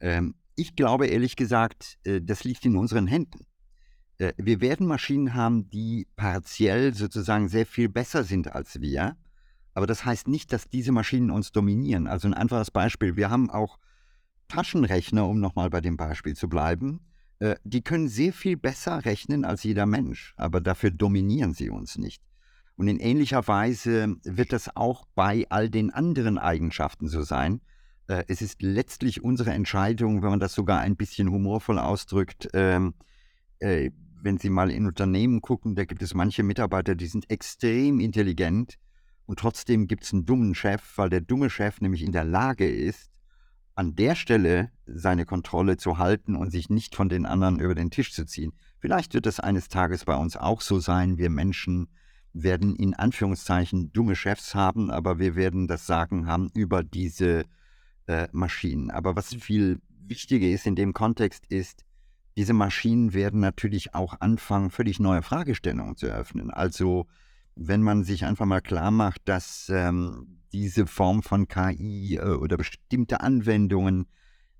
Speaker 2: Ähm, ich glaube ehrlich gesagt, äh, das liegt in unseren Händen. Äh, wir werden Maschinen haben, die partiell sozusagen sehr viel besser sind als wir. Aber das heißt nicht, dass diese Maschinen uns dominieren. Also ein einfaches Beispiel. Wir haben auch Taschenrechner, um nochmal bei dem Beispiel zu bleiben. Äh, die können sehr viel besser rechnen als jeder Mensch, aber dafür dominieren sie uns nicht. Und in ähnlicher Weise wird das auch bei all den anderen Eigenschaften so sein. Äh, es ist letztlich unsere Entscheidung, wenn man das sogar ein bisschen humorvoll ausdrückt. Ähm, äh, wenn Sie mal in Unternehmen gucken, da gibt es manche Mitarbeiter, die sind extrem intelligent und trotzdem gibt es einen dummen Chef, weil der dumme Chef nämlich in der Lage ist, an der Stelle seine Kontrolle zu halten und sich nicht von den anderen über den Tisch zu ziehen. Vielleicht wird es eines Tages bei uns auch so sein. Wir Menschen werden in Anführungszeichen dumme Chefs haben, aber wir werden das Sagen haben über diese äh, Maschinen. Aber was viel wichtiger ist in dem Kontext ist, diese Maschinen werden natürlich auch anfangen, völlig neue Fragestellungen zu eröffnen. Also wenn man sich einfach mal klar macht, dass ähm, diese Form von KI äh, oder bestimmte Anwendungen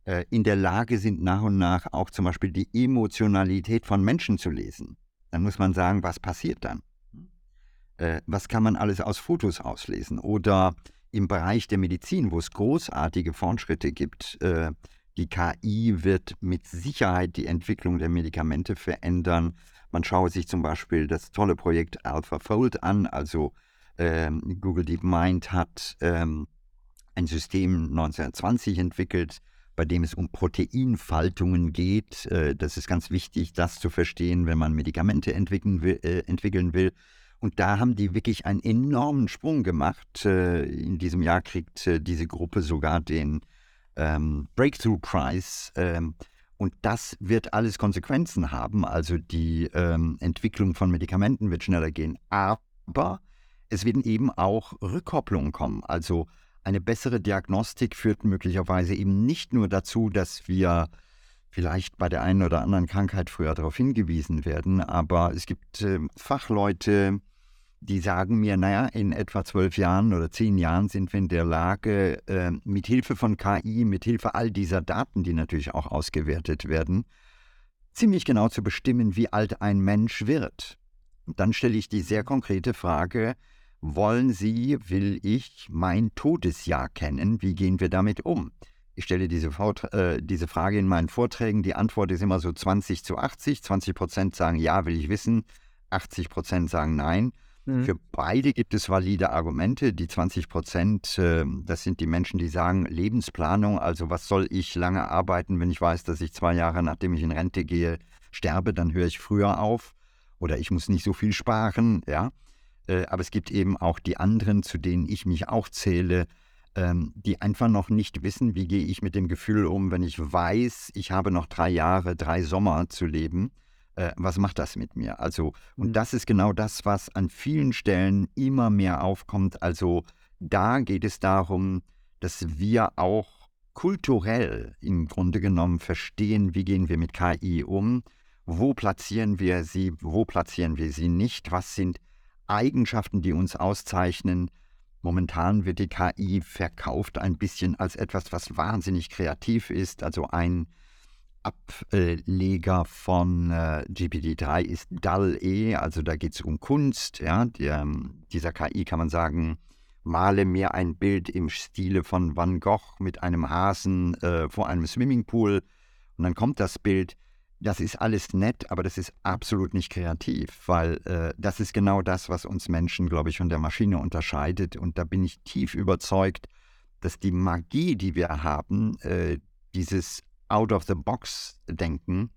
Speaker 2: äh, in der Lage sind, nach und nach auch zum Beispiel die Emotionalität von Menschen zu lesen, dann muss man sagen, was passiert dann? Äh, was kann man alles aus Fotos auslesen? Oder im Bereich der Medizin, wo es großartige Fortschritte gibt, äh, die KI wird mit Sicherheit die Entwicklung der Medikamente verändern. Man schaue sich zum Beispiel das tolle Projekt AlphaFold an, also ähm, Google DeepMind hat ähm, ein System 1920 entwickelt, bei dem es um Proteinfaltungen geht. Äh, das ist ganz wichtig, das zu verstehen, wenn man Medikamente entwickeln will. Äh, entwickeln will. Und da haben die wirklich einen enormen Sprung gemacht. Äh, in diesem Jahr kriegt äh, diese Gruppe sogar den ähm, Breakthrough Prize. Und das wird alles Konsequenzen haben. Also die ähm, Entwicklung von Medikamenten wird schneller gehen. Aber es werden eben auch Rückkopplungen kommen. Also eine bessere Diagnostik führt möglicherweise eben nicht nur dazu, dass wir vielleicht bei der einen oder anderen Krankheit früher darauf hingewiesen werden, aber es gibt äh, Fachleute, die sagen mir, naja, in etwa zwölf Jahren oder zehn Jahren sind wir in der Lage, äh, mit Hilfe von KI, mit Hilfe all dieser Daten, die natürlich auch ausgewertet werden, ziemlich genau zu bestimmen, wie alt ein Mensch wird. Und dann stelle ich die sehr konkrete Frage, wollen Sie, will ich mein Todesjahr kennen? Wie gehen wir damit um? Ich stelle diese, äh, diese Frage in meinen Vorträgen. Die Antwort ist immer so 20 zu 80. 20 Prozent sagen ja, will ich wissen. 80 Prozent sagen nein. Mhm. Für beide gibt es valide Argumente. Die 20 Prozent, äh, das sind die Menschen, die sagen, Lebensplanung, also was soll ich lange arbeiten, wenn ich weiß, dass ich zwei Jahre nachdem ich in Rente gehe, sterbe, dann höre ich früher auf. Oder ich muss nicht so viel sparen, ja. Äh, aber es gibt eben auch die anderen, zu denen ich mich auch zähle, ähm, die einfach noch nicht wissen, wie gehe ich mit dem Gefühl um, wenn ich weiß, ich habe noch drei Jahre, drei Sommer zu leben äh, was macht das mit mir? Also, und mhm. das ist genau das, was an vielen Stellen immer mehr aufkommt. Also, da geht es darum, dass wir auch kulturell im Grunde genommen verstehen, wie gehen wir mit KI um, wo platzieren wir sie, wo platzieren wir sie nicht, was sind Eigenschaften, die uns auszeichnen. Momentan wird die KI verkauft ein bisschen als etwas, was wahnsinnig kreativ ist, also ein Ableger von äh, GPT-3 ist DAL-E, also da geht es um Kunst. Ja? Der, dieser KI kann man sagen, male mir ein Bild im Stile von Van Gogh mit einem Hasen äh, vor einem Swimmingpool und dann kommt das Bild. Das ist alles nett, aber das ist absolut nicht kreativ, weil äh, das ist genau das, was uns Menschen, glaube ich, von der Maschine unterscheidet. Und da bin ich tief überzeugt, dass die Magie, die wir haben, äh, dieses Out-of-the-Box-Denken,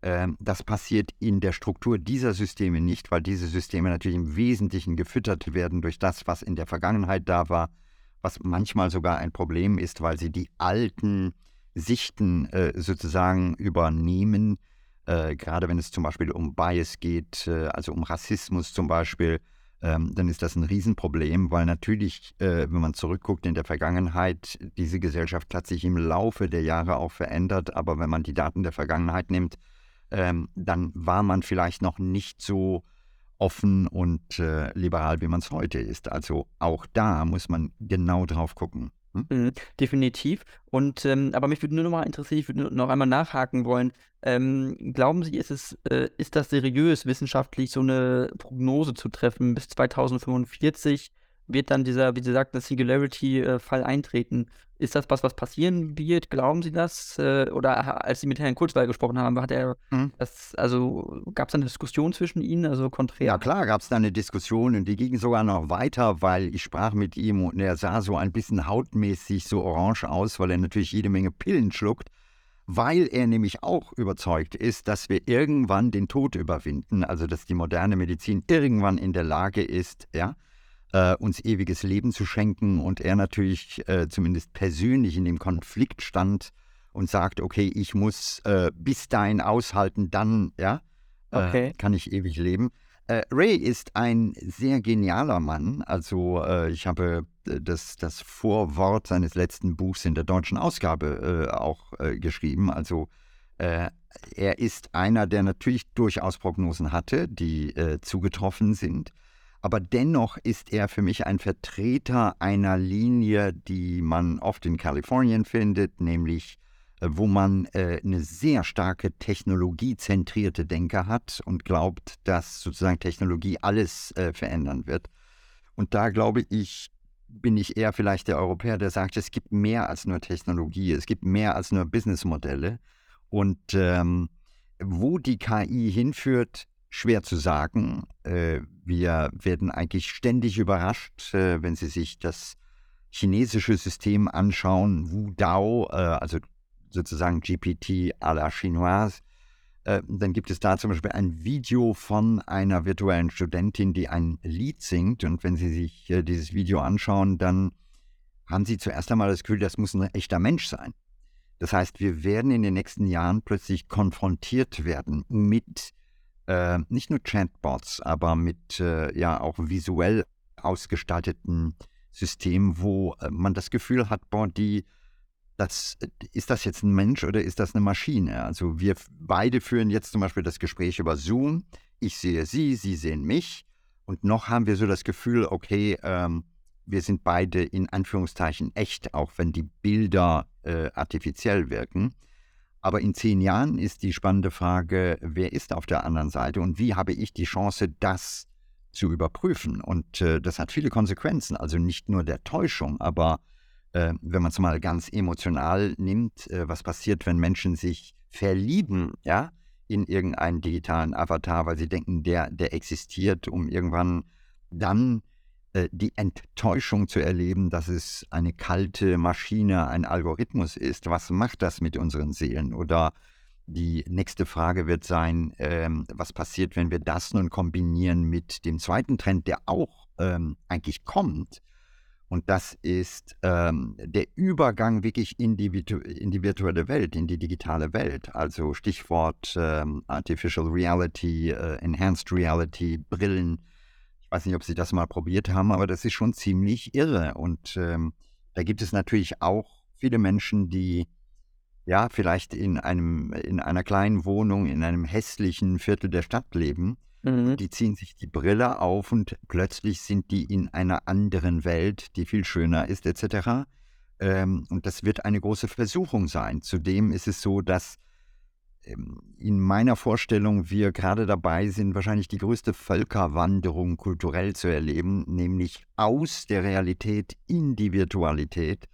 Speaker 2: äh, das passiert in der Struktur dieser Systeme nicht, weil diese Systeme natürlich im Wesentlichen gefüttert werden durch das, was in der Vergangenheit da war, was manchmal sogar ein Problem ist, weil sie die alten Sichten äh, sozusagen übernehmen, äh, gerade wenn es zum Beispiel um Bias geht, äh, also um Rassismus zum Beispiel, ähm, dann ist das ein Riesenproblem, weil natürlich, äh, wenn man zurückguckt in der Vergangenheit, diese Gesellschaft hat sich im Laufe der Jahre auch verändert, aber wenn man die Daten der Vergangenheit nimmt, ähm, dann war man vielleicht noch nicht so offen und äh, liberal, wie man es heute ist. Also auch da muss man genau drauf gucken.
Speaker 1: Hm? Mhm, definitiv. Und ähm, aber mich würde nur noch mal interessieren, ich würde noch einmal nachhaken wollen. Ähm, glauben Sie, ist es äh, ist das seriös wissenschaftlich so eine Prognose zu treffen bis 2045? Wird dann dieser, wie Sie sagten, Singularity-Fall äh, eintreten. Ist das was, was passieren wird? Glauben Sie das? Äh, oder als Sie mit Herrn Kurzweil gesprochen haben, hat er mhm. das, also gab es eine Diskussion zwischen Ihnen, also konträr?
Speaker 2: Ja, klar gab es da eine Diskussion und die ging sogar noch weiter, weil ich sprach mit ihm und er sah so ein bisschen hautmäßig so orange aus, weil er natürlich jede Menge Pillen schluckt weil er nämlich auch überzeugt ist, dass wir irgendwann den Tod überwinden, also dass die moderne Medizin irgendwann in der Lage ist, ja, äh, uns ewiges Leben zu schenken und er natürlich äh, zumindest persönlich in dem Konflikt stand und sagt, okay, ich muss äh, bis dahin aushalten, dann ja, äh, okay. kann ich ewig leben. Äh, Ray ist ein sehr genialer Mann. Also äh, ich habe das, das Vorwort seines letzten Buchs in der deutschen Ausgabe auch geschrieben. Also er ist einer, der natürlich durchaus Prognosen hatte, die zugetroffen sind. Aber dennoch ist er für mich ein Vertreter einer Linie, die man oft in Kalifornien findet, nämlich äh, wo man äh, eine sehr starke technologiezentrierte Denke hat und glaubt, dass sozusagen Technologie alles äh, verändern wird. Und da glaube ich, bin ich eher vielleicht der Europäer, der sagt, es gibt mehr als nur Technologie, es gibt mehr als nur Businessmodelle. Und ähm, wo die KI hinführt, schwer zu sagen. Äh, wir werden eigentlich ständig überrascht, äh, wenn Sie sich das chinesische System anschauen, Wu Dao, äh, also sozusagen GPT à la chinoise. Dann gibt es da zum Beispiel ein Video von einer virtuellen Studentin, die ein Lied singt. Und wenn Sie sich dieses Video anschauen, dann haben Sie zuerst einmal das Gefühl, das muss ein echter Mensch sein. Das heißt, wir werden in den nächsten Jahren plötzlich konfrontiert werden mit äh, nicht nur Chatbots, aber mit äh, ja auch visuell ausgestatteten Systemen, wo äh, man das Gefühl hat, boah, die das, ist das jetzt ein Mensch oder ist das eine Maschine? Also wir beide führen jetzt zum Beispiel das Gespräch über Zoom. Ich sehe Sie, Sie sehen mich. Und noch haben wir so das Gefühl, okay, ähm, wir sind beide in Anführungszeichen echt, auch wenn die Bilder äh, artifiziell wirken. Aber in zehn Jahren ist die spannende Frage, wer ist auf der anderen Seite und wie habe ich die Chance, das zu überprüfen? Und äh, das hat viele Konsequenzen, also nicht nur der Täuschung, aber äh, wenn man es mal ganz emotional nimmt, äh, was passiert, wenn Menschen sich verlieben, ja, in irgendeinen digitalen Avatar, weil sie denken, der, der existiert, um irgendwann dann die Enttäuschung zu erleben, dass es eine kalte Maschine, ein Algorithmus ist. Was macht das mit unseren Seelen? Oder die nächste Frage wird sein, ähm, was passiert, wenn wir das nun kombinieren mit dem zweiten Trend, der auch ähm, eigentlich kommt, und das ist ähm, der Übergang wirklich in die, in die, virtuelle Welt, in die digitale Welt. Also Stichwort ähm, Artificial Reality, äh, Enhanced Reality, Brillen. Ich weiß nicht, ob Sie das mal probiert haben, aber das ist schon ziemlich irre. Und ähm, da gibt es natürlich auch viele Menschen, die ja vielleicht in einem in einer kleinen Wohnung in einem hässlichen Viertel der Stadt leben Mhm. Die ziehen sich die Brille auf und plötzlich sind die in einer anderen Welt, die viel schöner ist, etc. Ähm, und das wird eine große Versuchung sein. Zudem ist es so, dass in meiner Vorstellung wir gerade dabei sind, wahrscheinlich die größte Völkerwanderung kulturell zu erleben, nämlich aus der Realität in die Virtualität.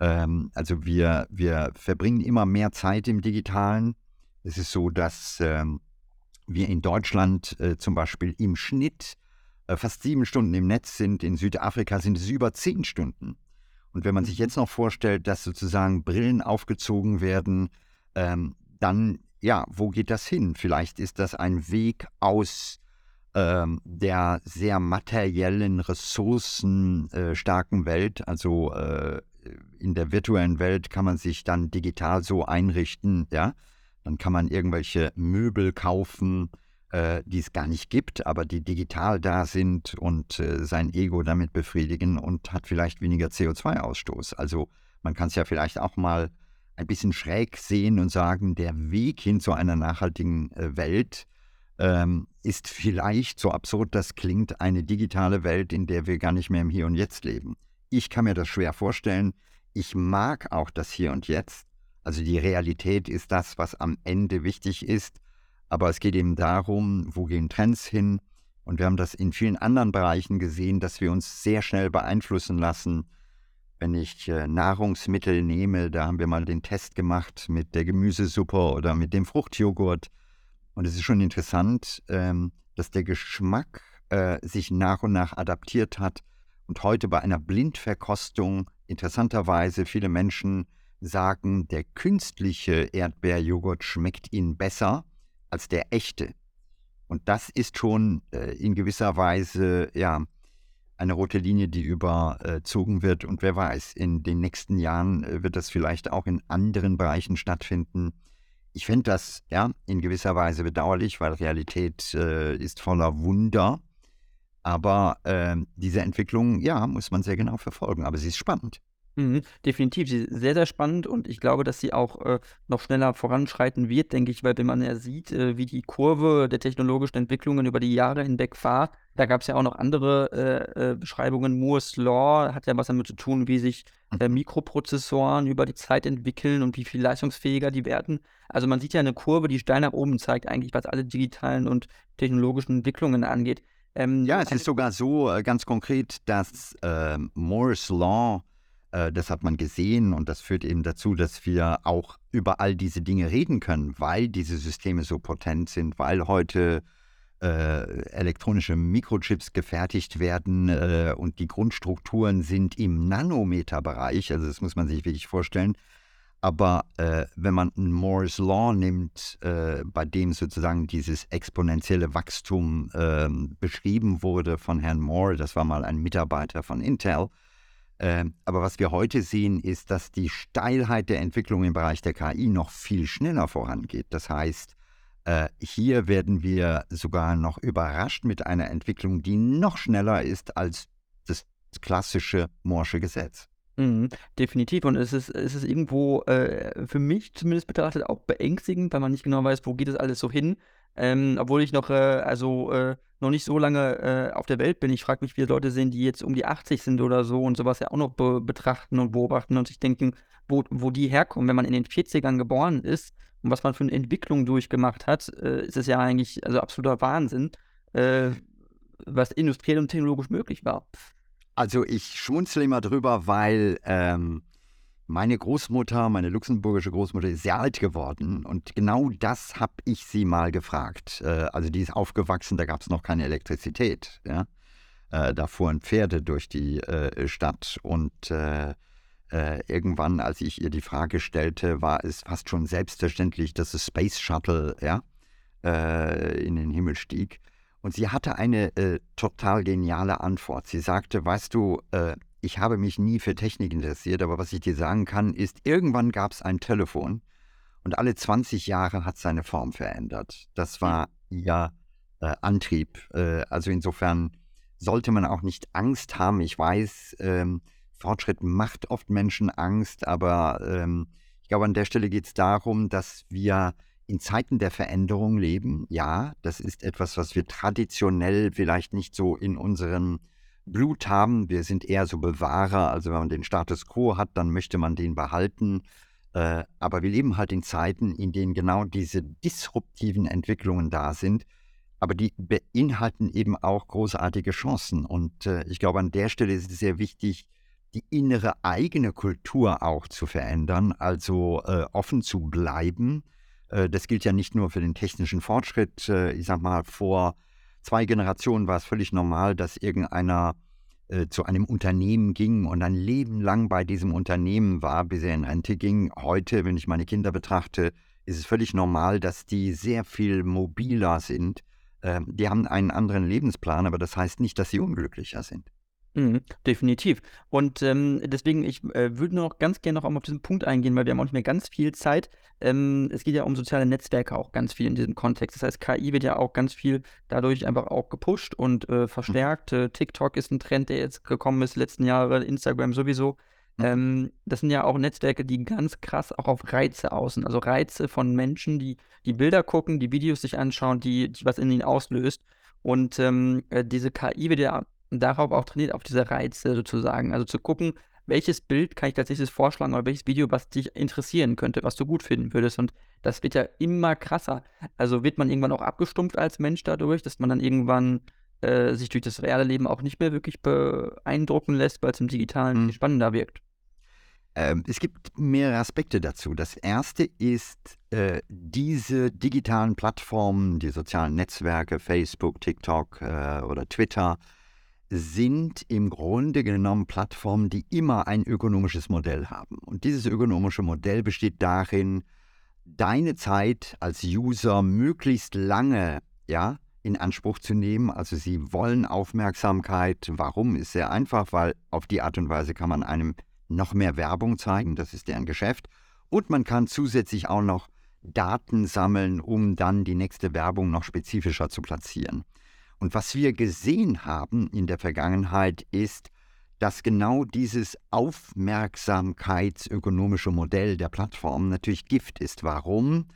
Speaker 2: Ähm, also wir, wir verbringen immer mehr Zeit im Digitalen. Es ist so, dass ähm, wir in Deutschland äh, zum Beispiel im Schnitt äh, fast sieben Stunden im Netz sind, in Südafrika sind es über zehn Stunden. Und wenn man sich mhm. jetzt noch vorstellt, dass sozusagen Brillen aufgezogen werden, ähm, dann, ja, wo geht das hin? Vielleicht ist das ein Weg aus ähm, der sehr materiellen, ressourcenstarken äh, Welt. Also äh, in der virtuellen Welt kann man sich dann digital so einrichten, ja, dann kann man irgendwelche Möbel kaufen, äh, die es gar nicht gibt, aber die digital da sind und äh, sein Ego damit befriedigen und hat vielleicht weniger CO2-Ausstoß. Also man kann es ja vielleicht auch mal ein bisschen schräg sehen und sagen, der Weg hin zu einer nachhaltigen äh, Welt ähm, ist vielleicht, so absurd das klingt, eine digitale Welt, in der wir gar nicht mehr im Hier und Jetzt leben. Ich kann mir das schwer vorstellen. Ich mag auch das Hier und Jetzt. Also die Realität ist das, was am Ende wichtig ist. Aber es geht eben darum, wo gehen Trends hin? Und wir haben das in vielen anderen Bereichen gesehen, dass wir uns sehr schnell beeinflussen lassen. Wenn ich äh, Nahrungsmittel nehme, da haben wir mal den Test gemacht mit der Gemüsesuppe oder mit dem Fruchtjoghurt. Und es ist schon interessant, ähm, dass der Geschmack äh, sich nach und nach adaptiert hat. Und heute bei einer Blindverkostung interessanterweise viele Menschen sagen, der künstliche Erdbeerjoghurt schmeckt ihnen besser als der echte. Und das ist schon äh, in gewisser Weise ja eine rote Linie, die überzogen wird. Und wer weiß, in den nächsten Jahren äh, wird das vielleicht auch in anderen Bereichen stattfinden. Ich fände das ja in gewisser Weise bedauerlich, weil Realität äh, ist voller Wunder. Aber äh, diese Entwicklung, ja, muss man sehr genau verfolgen. Aber sie ist spannend.
Speaker 1: Mhm, definitiv. Sie ist sehr, sehr spannend und ich glaube, dass sie auch äh, noch schneller voranschreiten wird, denke ich, weil wenn man ja sieht, äh, wie die Kurve der technologischen Entwicklungen über die Jahre hinweg war, da gab es ja auch noch andere äh, äh, Beschreibungen. Moore's Law hat ja was damit zu tun, wie sich äh, mhm. Mikroprozessoren über die Zeit entwickeln und wie viel leistungsfähiger die werden. Also man sieht ja eine Kurve, die steil nach oben zeigt, eigentlich, was alle digitalen und technologischen Entwicklungen angeht.
Speaker 2: Ähm, ja, es ist sogar so äh, ganz konkret, dass Moore's Law das hat man gesehen und das führt eben dazu, dass wir auch über all diese Dinge reden können, weil diese Systeme so potent sind, weil heute äh, elektronische Mikrochips gefertigt werden äh, und die Grundstrukturen sind im Nanometerbereich, also das muss man sich wirklich vorstellen. Aber äh, wenn man ein Moore's Law nimmt, äh, bei dem sozusagen dieses exponentielle Wachstum ähm, beschrieben wurde von Herrn Moore, das war mal ein Mitarbeiter von Intel, aber was wir heute sehen, ist, dass die Steilheit der Entwicklung im Bereich der KI noch viel schneller vorangeht. Das heißt, äh, hier werden wir sogar noch überrascht mit einer Entwicklung, die noch schneller ist als das klassische Morsche Gesetz.
Speaker 1: Mhm, definitiv. Und es ist, es ist irgendwo äh, für mich zumindest betrachtet auch beängstigend, weil man nicht genau weiß, wo geht es alles so hin. Ähm, obwohl ich noch, äh, also äh, noch nicht so lange äh, auf der Welt bin. Ich frage mich, wie Leute sehen, die jetzt um die 80 sind oder so und sowas ja auch noch be betrachten und beobachten und sich denken, wo, wo die herkommen. Wenn man in den 40ern geboren ist und was man für eine Entwicklung durchgemacht hat, äh, ist es ja eigentlich also absoluter Wahnsinn, äh, was industriell und technologisch möglich war.
Speaker 2: Also ich schmunzle immer drüber, weil ähm, meine Großmutter, meine luxemburgische Großmutter, ist sehr alt geworden und genau das habe ich sie mal gefragt. Äh, also die ist aufgewachsen, da gab es noch keine Elektrizität. Ja? Äh, da fuhren Pferde durch die äh, Stadt und irgendwann, als ich ihr die Frage stellte, war es fast schon selbstverständlich, dass das Space Shuttle ja, in den Himmel stieg. Und sie hatte eine total geniale Antwort. Sie sagte, weißt du, ich habe mich nie für Technik interessiert, aber was ich dir sagen kann, ist, irgendwann gab es ein Telefon und alle 20 Jahre hat seine Form verändert. Das war ihr äh, Antrieb. Äh, also insofern sollte man auch nicht Angst haben. Ich weiß, ähm, Fortschritt macht oft Menschen Angst, aber ähm, ich glaube, an der Stelle geht es darum, dass wir in Zeiten der Veränderung leben. Ja, das ist etwas, was wir traditionell vielleicht nicht so in unseren Blut haben. Wir sind eher so Bewahrer. Also wenn man den Status quo hat, dann möchte man den behalten. Äh, aber wir leben halt in Zeiten, in denen genau diese disruptiven Entwicklungen da sind. Aber die beinhalten eben auch großartige Chancen. Und äh, ich glaube, an der Stelle ist es sehr wichtig, die innere eigene Kultur auch zu verändern, also äh, offen zu bleiben. Äh, das gilt ja nicht nur für den technischen Fortschritt. Ich sag mal, vor zwei Generationen war es völlig normal, dass irgendeiner äh, zu einem Unternehmen ging und ein Leben lang bei diesem Unternehmen war, bis er in Rente ging. Heute, wenn ich meine Kinder betrachte, ist es völlig normal, dass die sehr viel mobiler sind. Äh, die haben einen anderen Lebensplan, aber das heißt nicht, dass sie unglücklicher sind.
Speaker 1: Mhm, definitiv. Und ähm, deswegen, ich äh, würde noch ganz gerne noch auf diesen Punkt eingehen, weil wir haben auch nicht mehr ganz viel Zeit. Ähm, es geht ja um soziale Netzwerke auch ganz viel in diesem Kontext. Das heißt, KI wird ja auch ganz viel dadurch einfach auch gepusht und äh, verstärkt. Mhm. TikTok ist ein Trend, der jetzt gekommen ist, letzten Jahre, Instagram sowieso. Mhm. Ähm, das sind ja auch Netzwerke, die ganz krass auch auf Reize außen, also Reize von Menschen, die die Bilder gucken, die Videos sich anschauen, die, die was in ihnen auslöst. Und ähm, äh, diese KI wird ja darauf auch trainiert, auf diese Reize sozusagen. Also zu gucken, welches Bild kann ich tatsächlich vorschlagen oder welches Video, was dich interessieren könnte, was du gut finden würdest. Und das wird ja immer krasser. Also wird man irgendwann auch abgestumpft als Mensch dadurch, dass man dann irgendwann äh, sich durch das reale Leben auch nicht mehr wirklich beeindrucken lässt, weil es im Digitalen mhm. spannender wirkt.
Speaker 2: Ähm, es gibt mehrere Aspekte dazu. Das erste ist, äh, diese digitalen Plattformen, die sozialen Netzwerke, Facebook, TikTok äh, oder Twitter, sind im Grunde genommen Plattformen, die immer ein ökonomisches Modell haben. Und dieses ökonomische Modell besteht darin, deine Zeit als User möglichst lange ja, in Anspruch zu nehmen. Also sie wollen Aufmerksamkeit. Warum? Ist sehr einfach, weil auf die Art und Weise kann man einem noch mehr Werbung zeigen. Das ist deren Geschäft. Und man kann zusätzlich auch noch Daten sammeln, um dann die nächste Werbung noch spezifischer zu platzieren. Und was wir gesehen haben in der Vergangenheit ist, dass genau dieses aufmerksamkeitsökonomische Modell der Plattform natürlich Gift ist. Warum?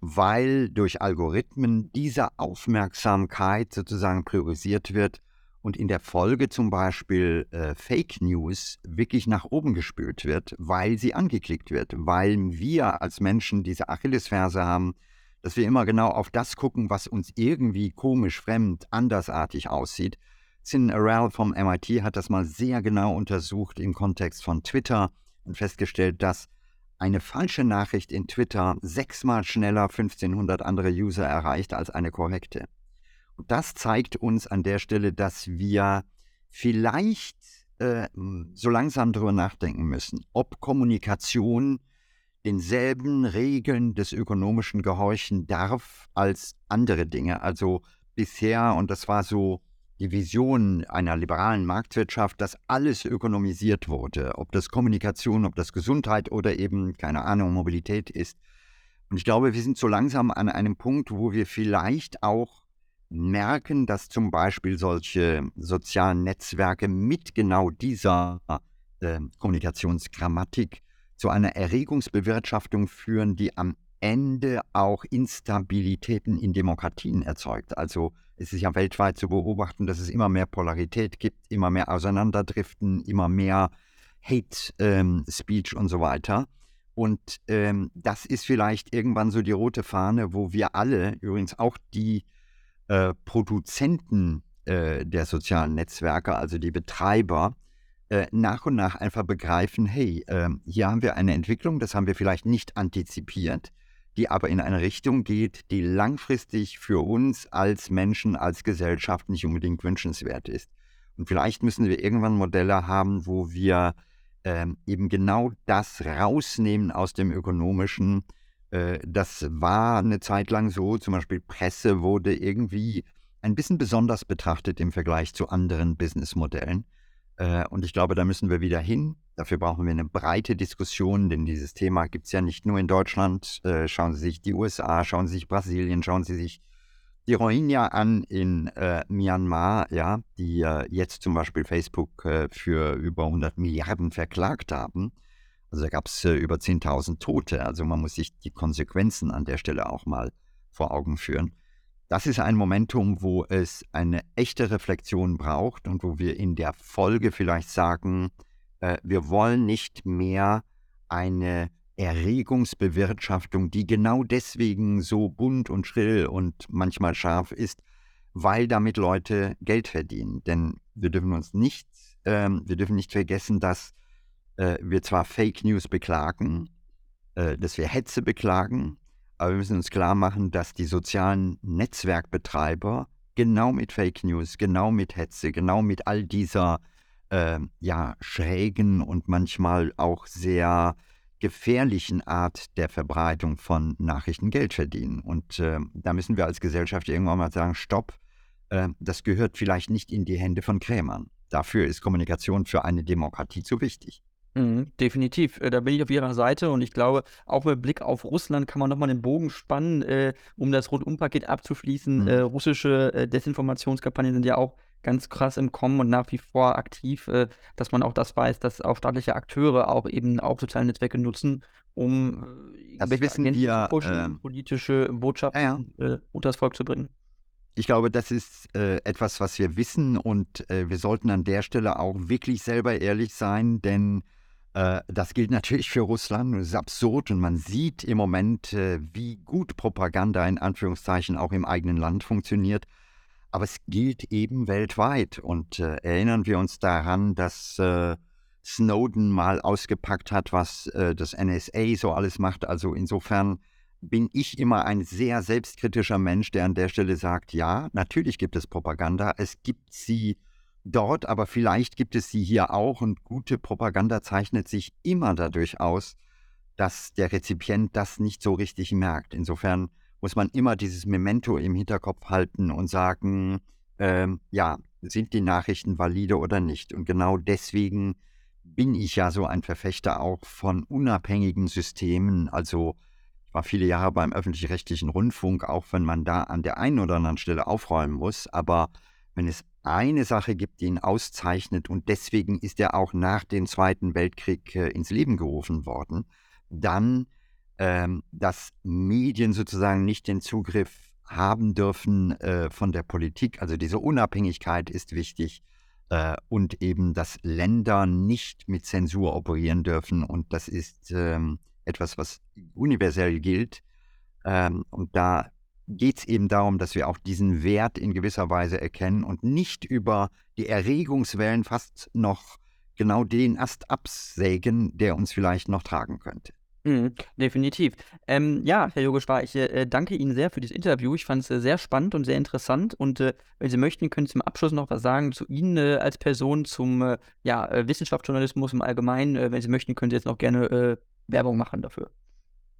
Speaker 2: Weil durch Algorithmen diese Aufmerksamkeit sozusagen priorisiert wird und in der Folge zum Beispiel äh, Fake News wirklich nach oben gespült wird, weil sie angeklickt wird, weil wir als Menschen diese Achillesferse haben, dass wir immer genau auf das gucken, was uns irgendwie komisch, fremd, andersartig aussieht. Sin Arel vom MIT hat das mal sehr genau untersucht im Kontext von Twitter und festgestellt, dass eine falsche Nachricht in Twitter sechsmal schneller 1500 andere User erreicht als eine korrekte. Und das zeigt uns an der Stelle, dass wir vielleicht äh, so langsam darüber nachdenken müssen, ob Kommunikation denselben Regeln des ökonomischen gehorchen darf als andere Dinge. Also bisher, und das war so die Vision einer liberalen Marktwirtschaft, dass alles ökonomisiert wurde, ob das Kommunikation, ob das Gesundheit oder eben, keine Ahnung, Mobilität ist. Und ich glaube, wir sind so langsam an einem Punkt, wo wir vielleicht auch merken, dass zum Beispiel solche sozialen Netzwerke mit genau dieser äh, Kommunikationsgrammatik zu einer Erregungsbewirtschaftung führen, die am Ende auch Instabilitäten in Demokratien erzeugt. Also es ist ja weltweit zu beobachten, dass es immer mehr Polarität gibt, immer mehr Auseinanderdriften, immer mehr Hate ähm, Speech und so weiter. Und ähm, das ist vielleicht irgendwann so die rote Fahne, wo wir alle, übrigens auch die äh, Produzenten äh, der sozialen Netzwerke, also die Betreiber, äh, nach und nach einfach begreifen, hey, ähm, hier haben wir eine Entwicklung, das haben wir vielleicht nicht antizipiert die aber in eine Richtung geht, die langfristig für uns als Menschen, als Gesellschaft nicht unbedingt wünschenswert ist. Und vielleicht müssen wir irgendwann Modelle haben, wo wir ähm, eben genau das rausnehmen aus dem Ökonomischen. Äh, das war eine Zeit lang so, zum Beispiel Presse wurde irgendwie ein bisschen besonders betrachtet im Vergleich zu anderen Businessmodellen. Äh, und ich glaube, da müssen wir wieder hin. Dafür brauchen wir eine breite Diskussion, denn dieses Thema gibt es ja nicht nur in Deutschland. Äh, schauen Sie sich die USA, schauen Sie sich Brasilien, schauen Sie sich die Rohingya an in äh, Myanmar, ja, die äh, jetzt zum Beispiel Facebook äh, für über 100 Milliarden verklagt haben. Also da gab es äh, über 10.000 Tote. Also man muss sich die Konsequenzen an der Stelle auch mal vor Augen führen. Das ist ein Momentum, wo es eine echte Reflexion braucht und wo wir in der Folge vielleicht sagen, äh, wir wollen nicht mehr eine Erregungsbewirtschaftung, die genau deswegen so bunt und schrill und manchmal scharf ist, weil damit Leute Geld verdienen. Denn wir dürfen uns nicht, ähm, wir dürfen nicht vergessen, dass äh, wir zwar Fake News beklagen, äh, dass wir Hetze beklagen, aber wir müssen uns klar machen, dass die sozialen Netzwerkbetreiber genau mit Fake News, genau mit Hetze, genau mit all dieser äh, ja, schrägen und manchmal auch sehr gefährlichen Art der Verbreitung von Nachrichten Geld verdienen. Und äh, da müssen wir als Gesellschaft irgendwann mal sagen, stopp, äh, das gehört vielleicht nicht in die Hände von Krämern. Dafür ist Kommunikation für eine Demokratie zu wichtig.
Speaker 1: Mhm, definitiv, äh, da bin ich auf Ihrer Seite und ich glaube, auch mit Blick auf Russland kann man nochmal den Bogen spannen, äh, um das Rundumpaket abzuschließen. Mhm. Äh, russische äh, Desinformationskampagnen sind ja auch ganz krass im Kommen und nach wie vor aktiv, äh, dass man auch das weiß, dass auch staatliche Akteure auch eben auch soziale Netzwerke nutzen, um
Speaker 2: das wissen wir,
Speaker 1: pushen, ähm, politische Botschaften ja, ja. Unter das Volk zu bringen.
Speaker 2: Ich glaube, das ist äh, etwas, was wir wissen und äh, wir sollten an der Stelle auch wirklich selber ehrlich sein, denn das gilt natürlich für Russland es ist absurd und man sieht im Moment, äh, wie gut Propaganda in Anführungszeichen auch im eigenen Land funktioniert. Aber es gilt eben weltweit. Und äh, erinnern wir uns daran, dass äh, Snowden mal ausgepackt hat, was äh, das NSA so alles macht. Also insofern bin ich immer ein sehr selbstkritischer Mensch, der an der Stelle sagt, ja, natürlich gibt es Propaganda, es gibt sie dort, aber vielleicht gibt es sie hier auch und gute Propaganda zeichnet sich immer dadurch aus, dass der Rezipient das nicht so richtig merkt. Insofern muss man immer dieses Memento im Hinterkopf halten und sagen, ähm, ja, sind die Nachrichten valide oder nicht? Und genau deswegen bin ich ja so ein Verfechter auch von unabhängigen Systemen. Also ich war viele Jahre beim öffentlich-rechtlichen Rundfunk, auch wenn man da an der einen oder anderen Stelle aufräumen muss. Aber wenn es eine Sache gibt, die ihn auszeichnet, und deswegen ist er auch nach dem Zweiten Weltkrieg äh, ins Leben gerufen worden, dann ähm, dass Medien sozusagen nicht den Zugriff haben dürfen äh, von der Politik. Also diese Unabhängigkeit ist wichtig äh, und eben, dass Länder nicht mit Zensur operieren dürfen. Und das ist ähm, etwas, was universell gilt. Ähm, und da geht es eben darum, dass wir auch diesen Wert in gewisser Weise erkennen und nicht über die Erregungswellen fast noch genau den Ast absägen, der uns vielleicht noch tragen könnte.
Speaker 1: Mhm, definitiv. Ähm, ja, Herr Yogeshwar, ich äh, danke Ihnen sehr für dieses Interview. Ich fand es äh, sehr spannend und sehr interessant. Und äh, wenn Sie möchten, können Sie zum Abschluss noch was sagen zu Ihnen äh, als Person, zum äh, ja, äh, Wissenschaftsjournalismus im Allgemeinen. wenn Sie möchten, können Sie jetzt noch gerne Werbung machen dafür.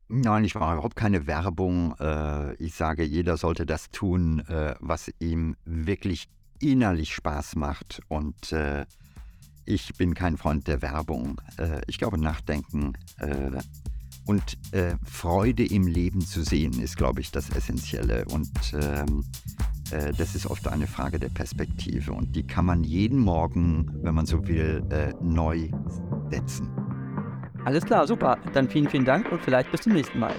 Speaker 2: Nein, ich mache überhaupt keine Werbung. ich sage, jeder sollte das tun, was ihm wirklich innerlich Spaß macht. Und äh, ich bin kein Freund der Werbung. Äh, ich glaube, Nachdenken äh, und äh, Freude im Leben zu sehen, ist, glaube ich, das Essentielle. Und ähm, äh, das ist oft eine Frage der Perspektive. Und die kann man jeden Morgen, wenn man so will, äh, neu setzen.
Speaker 1: Alles klar, super. Dann vielen, vielen Dank und vielleicht bis zum nächsten Mal.